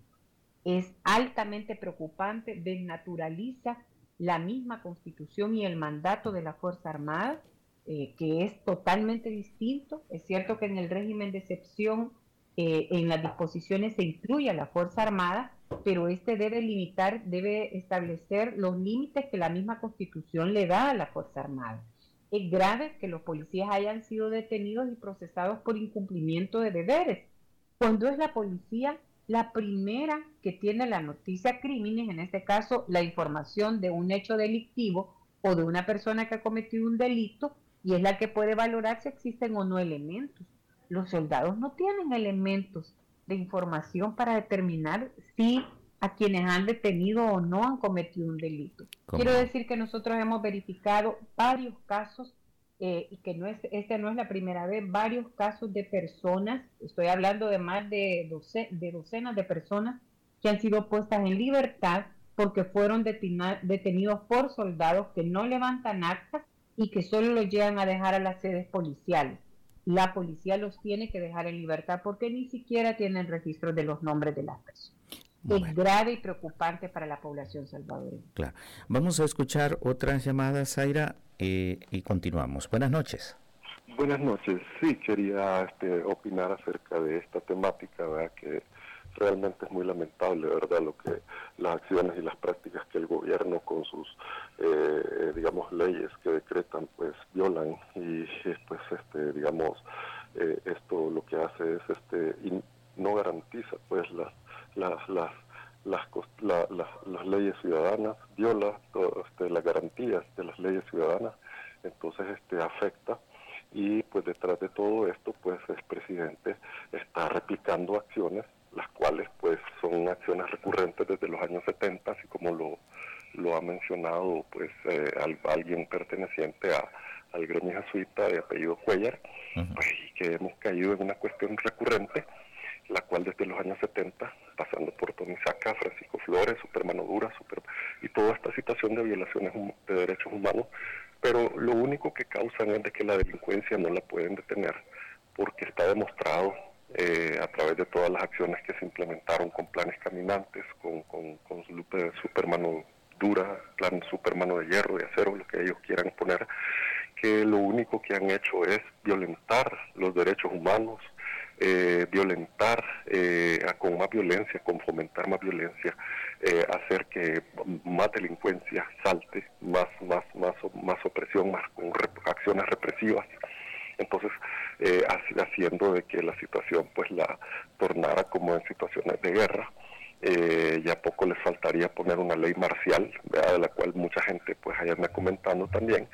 Es altamente preocupante, desnaturaliza la misma constitución y el mandato de la Fuerza Armada, eh, que es totalmente distinto. Es cierto que en el régimen de excepción, eh, en las disposiciones se incluye a la Fuerza Armada, pero este debe limitar, debe establecer los límites que la misma constitución le da a la Fuerza Armada. Es grave que los policías hayan sido detenidos y procesados por incumplimiento de deberes, cuando es la policía la primera que tiene la noticia crímenes, en este caso la información de un hecho delictivo o de una persona que ha cometido un delito, y es la que puede valorar si existen o no elementos. Los soldados no tienen elementos de información para determinar si a quienes han detenido o no han cometido un delito. Quiero decir que nosotros hemos verificado varios casos eh, y que no es, esta no es la primera vez, varios casos de personas, estoy hablando de más de, de docenas de personas que han sido puestas en libertad porque fueron detenidos por soldados que no levantan actas y que solo los llegan a dejar a las sedes policiales. La policía los tiene que dejar en libertad porque ni siquiera tienen registro de los nombres de las personas. Es grave y preocupante para la población salvadoreña. Claro. Vamos a escuchar otras llamadas, Zaira, eh, y continuamos. Buenas noches. Buenas noches. Sí, quería este, opinar acerca de esta temática, ¿verdad? que realmente es muy lamentable, ¿verdad? Lo que las acciones y las prácticas que el gobierno con sus, eh, digamos, leyes que decretan, pues violan y pues, este, digamos, eh, esto lo que hace es, este, no garantiza, pues, las, las, las las, las leyes ciudadanas, viola este, las garantías de las leyes ciudadanas, entonces este afecta. Y pues detrás de todo esto pues el presidente está replicando acciones las cuales pues son acciones recurrentes desde los años 70, así como lo, lo ha mencionado pues eh, alguien perteneciente a, al gremio jesuita de apellido Cuellar, pues, y que hemos caído en una cuestión recurrente, la cual desde los años 70, pasando por Tony Saca, Francisco Flores, Supermano Dura, super, y toda esta situación de violaciones de derechos humanos, pero lo único que causan es que la delincuencia no la pueden detener, porque está demostrado eh, a través de todas las acciones que se implementaron con planes caminantes, con, con, con Supermano dura, plan Supermano de hierro, de acero, lo que ellos quieran poner, que lo único que han hecho es violentar los derechos humanos, eh, violentar eh, con más violencia, con fomentar más violencia, hacer que más delincuencia salte, más, más, más, más opresión, más con acciones represivas. Entonces, eh, haciendo de que la situación pues la tornara como en situaciones de guerra. Eh, ya poco les faltaría poner una ley marcial, de la cual mucha gente pues allá me comentando también,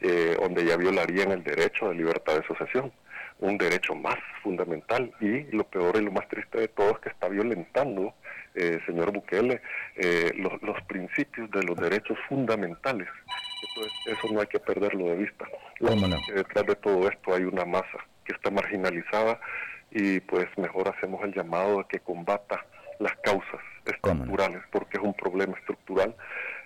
eh, donde ya violarían el derecho de libertad de asociación, un derecho más fundamental y lo peor y lo más triste de todo es que está violentando, eh, señor Bukele, los, los principios de los derechos fundamentales. Eso no hay que perderlo de vista. detrás de todo esto hay una masa que está marginalizada y pues mejor hacemos el llamado a que combata las causas estructurales, porque es un problema estructural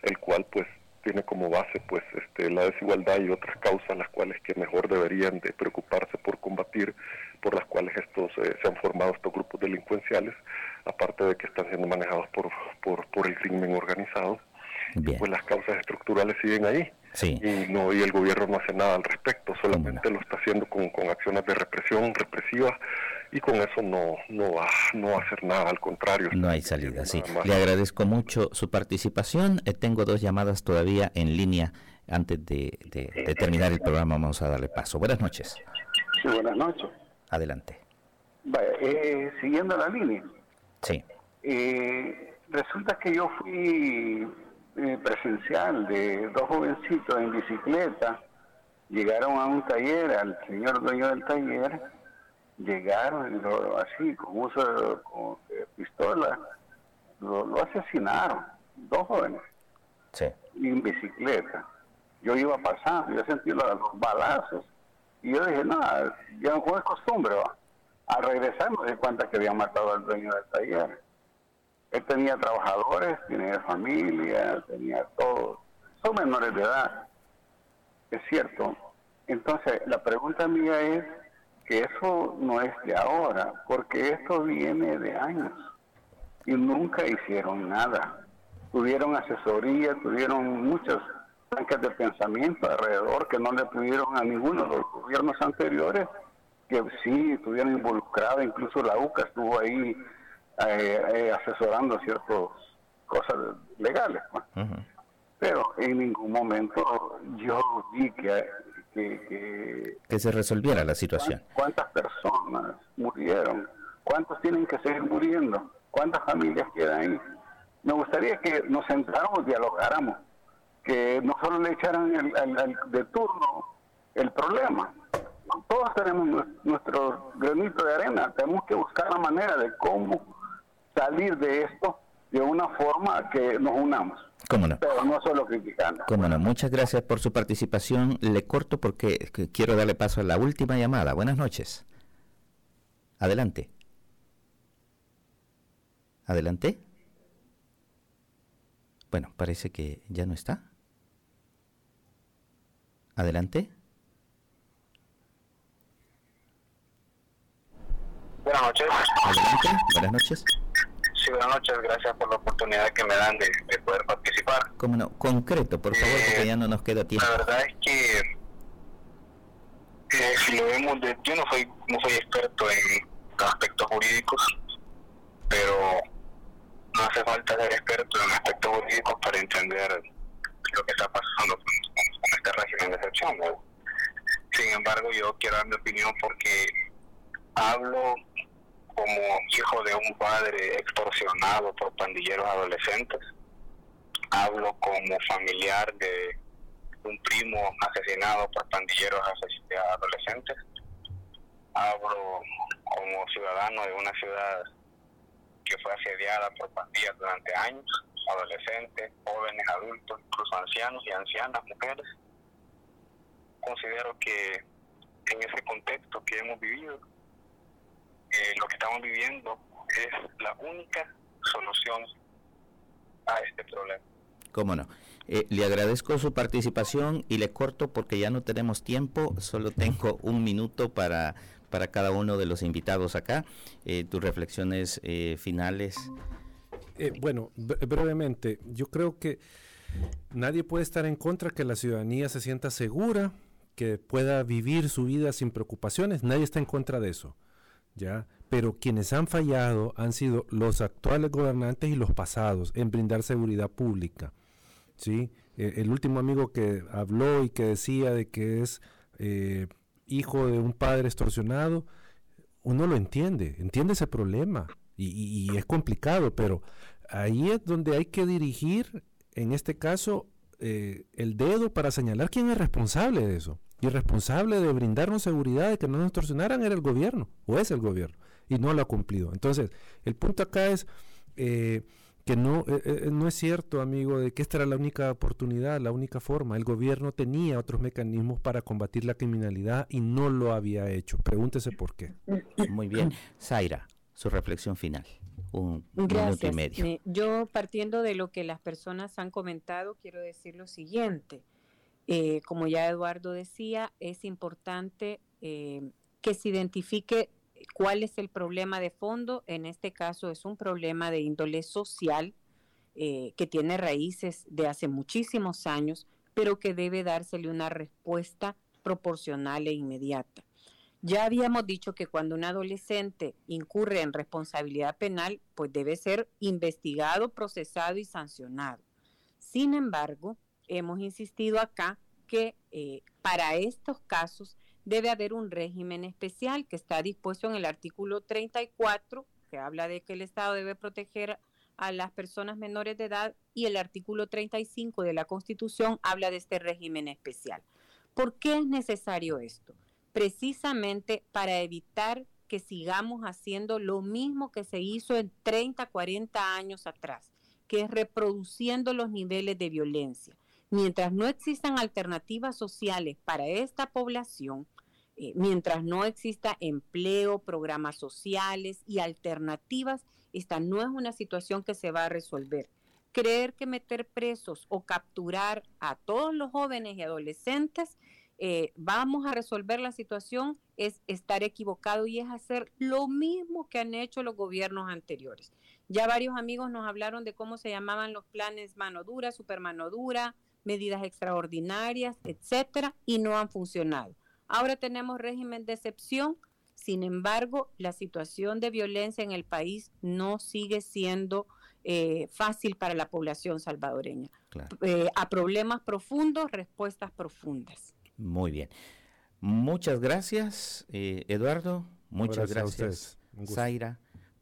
el cual pues tiene como base pues este la desigualdad y otras causas las cuales que mejor deberían de preocuparse por combatir por las cuales estos eh, se han formado estos grupos delincuenciales aparte de que están siendo manejados por por, por el crimen organizado. Pues las causas estructurales siguen ahí. Y, no, y el gobierno no hace nada al respecto, solamente lo está haciendo con, acciones de represión, represivas, y con eso no, no, va, no a hacer nada, al contrario. No hay salida, sí. Le agradezco mucho su participación. Eh, tengo dos llamadas todavía en línea. Antes de, terminar el programa vamos a darle paso. Buenas noches. Sí, buenas noches. Adelante. Eh, siguiendo la línea. Sí. Eh, resulta que yo fui eh, presencial de dos jovencitos en bicicleta. Llegaron a un taller, al señor dueño del taller, llegaron lo, así, con uso de, pistola, lo, asesinaron, dos jóvenes, sí. en bicicleta. Yo iba pasando, yo sentí los, balazos, y yo dije, nada, ya no es costumbre, va. Al regresar me di cuenta que habían matado al dueño del taller. Él tenía trabajadores, tenía familia, tenía todo. Son menores de edad, es cierto. Entonces, la pregunta mía es que eso no es de ahora, porque esto viene de años y nunca hicieron nada. Tuvieron asesoría, tuvieron muchas bancas de pensamiento alrededor que no le pudieron a ninguno de los gobiernos anteriores, que sí estuvieron involucrados, incluso la UCA estuvo ahí eh, eh, asesorando ciertas cosas legales. Pero en ningún momento yo vi que, que, se resolviera la situación. ¿Cuántas personas murieron? ¿Cuántos tienen que seguir muriendo? ¿Cuántas familias quedan ahí? Me gustaría que nos sentáramos, dialogáramos, que no solo le echaran el, de turno el problema. Todos tenemos nuestro granito de arena, tenemos que buscar la manera de cómo salir de esto de una forma que nos unamos. ¿Cómo no? Pero no solo criticando. Cómo no, muchas gracias por su participación. Le corto porque quiero darle paso a la última llamada. Buenas noches. Adelante. Adelante. Bueno, parece que ya no está. Adelante. Buenas noches. Adelante. Buenas noches. Buenas noches. Gracias por la oportunidad que me dan de, de poder participar. ¿Cómo no? Concreto, por favor, porque ya no nos queda tiempo. La verdad es que eh, si lo vemos de, yo no soy no soy experto en aspectos jurídicos, pero no hace falta ser experto en aspectos jurídicos para entender lo que está pasando con, con este régimen de excepción. ¿no? Sin embargo, yo quiero dar mi opinión porque hablo como hijo de un padre extorsionado por pandilleros adolescentes. Hablo como familiar de un primo asesinado por pandilleros adolescentes. Hablo como ciudadano de una ciudad que fue asediada por pandillas durante años, adolescentes, jóvenes, adultos, incluso ancianos y ancianas, mujeres. Considero que en ese contexto que hemos vivido, eh, lo que estamos viviendo es la única solución a este problema. ¿Cómo no? Eh, le agradezco su participación y le corto porque ya no tenemos tiempo, solo tengo un minuto para, para cada uno de los invitados acá. Eh, tus reflexiones eh, finales. bueno, brevemente, yo creo que nadie puede estar en contra que la ciudadanía se sienta segura, que pueda vivir su vida sin preocupaciones, nadie está en contra de eso. ¿Ya? Pero quienes han fallado han sido los actuales gobernantes y los pasados en brindar seguridad pública. ¿sí? Eh, el último amigo que habló y que decía de que es eh, hijo de un padre extorsionado, uno lo entiende, entiende ese problema y, y, es complicado, pero ahí es donde hay que dirigir, en este caso, eh, el dedo para señalar quién es responsable de eso. Y el responsable de brindarnos seguridad de que no nos extorsionaran era el gobierno, o es el gobierno, y no lo ha cumplido. Entonces, el punto acá es eh, que no, eh, eh, no es cierto, amigo, de que esta era la única oportunidad, la única forma. El gobierno tenía otros mecanismos para combatir la criminalidad y no lo había hecho. Pregúntese por qué. Muy bien. Zaira, su reflexión final. Un Gracias. minuto y medio. Eh, yo, partiendo de lo que las personas han comentado, quiero decir lo siguiente. Eh, como ya Eduardo decía, es importante eh, que se identifique cuál es el problema de fondo. En este caso es un problema de índole social eh, que tiene raíces de hace muchísimos años, pero que debe dársele una respuesta proporcional e inmediata. Ya habíamos dicho que cuando un adolescente incurre en responsabilidad penal, pues debe ser investigado, procesado y sancionado. Sin embargo, hemos insistido acá que eh, para estos casos debe haber un régimen especial que está dispuesto en el artículo 34, que habla de que el Estado debe proteger a las personas menores de edad, y el artículo 35 de la Constitución habla de este régimen especial. ¿Por qué es necesario esto? Precisamente para evitar que sigamos haciendo lo mismo que se hizo en 30, 40 años atrás, que es reproduciendo los niveles de violencia. Mientras no existan alternativas sociales para esta población, eh, mientras no exista empleo, programas sociales y alternativas, esta no es una situación que se va a resolver. Creer que meter presos o capturar a todos los jóvenes y adolescentes eh, vamos a resolver la situación es estar equivocado y es hacer lo mismo que han hecho los gobiernos anteriores. Ya varios amigos nos hablaron de cómo se llamaban los planes mano dura, super mano dura, medidas extraordinarias, etcétera, y no han funcionado. Ahora tenemos régimen de excepción, sin embargo, la situación de violencia en el país no sigue siendo eh, fácil para la población salvadoreña. Claro. Eh, a problemas profundos, respuestas profundas. Muy bien. Muchas gracias, eh, Eduardo. Muchas Gracias. Zaira,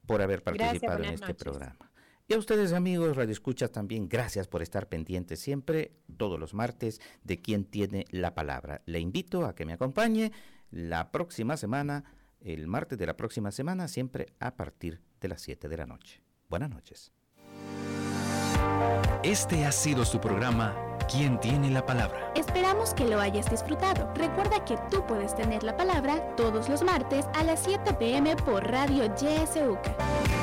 por haber Gracias, participado en este noches. programa. Y a ustedes, amigos, Radio Escuchas, también gracias por estar pendientes siempre, todos los martes, de quien tiene la palabra. Le invito a que me acompañe la próxima semana, el martes de la próxima semana, siempre a partir de las 7 de la noche. Buenas noches. Este ha sido su programa ¿Quién tiene la palabra? Esperamos que lo hayas disfrutado. Recuerda que tú puedes tener la palabra todos los martes a las 7 pm por Radio YSUCA.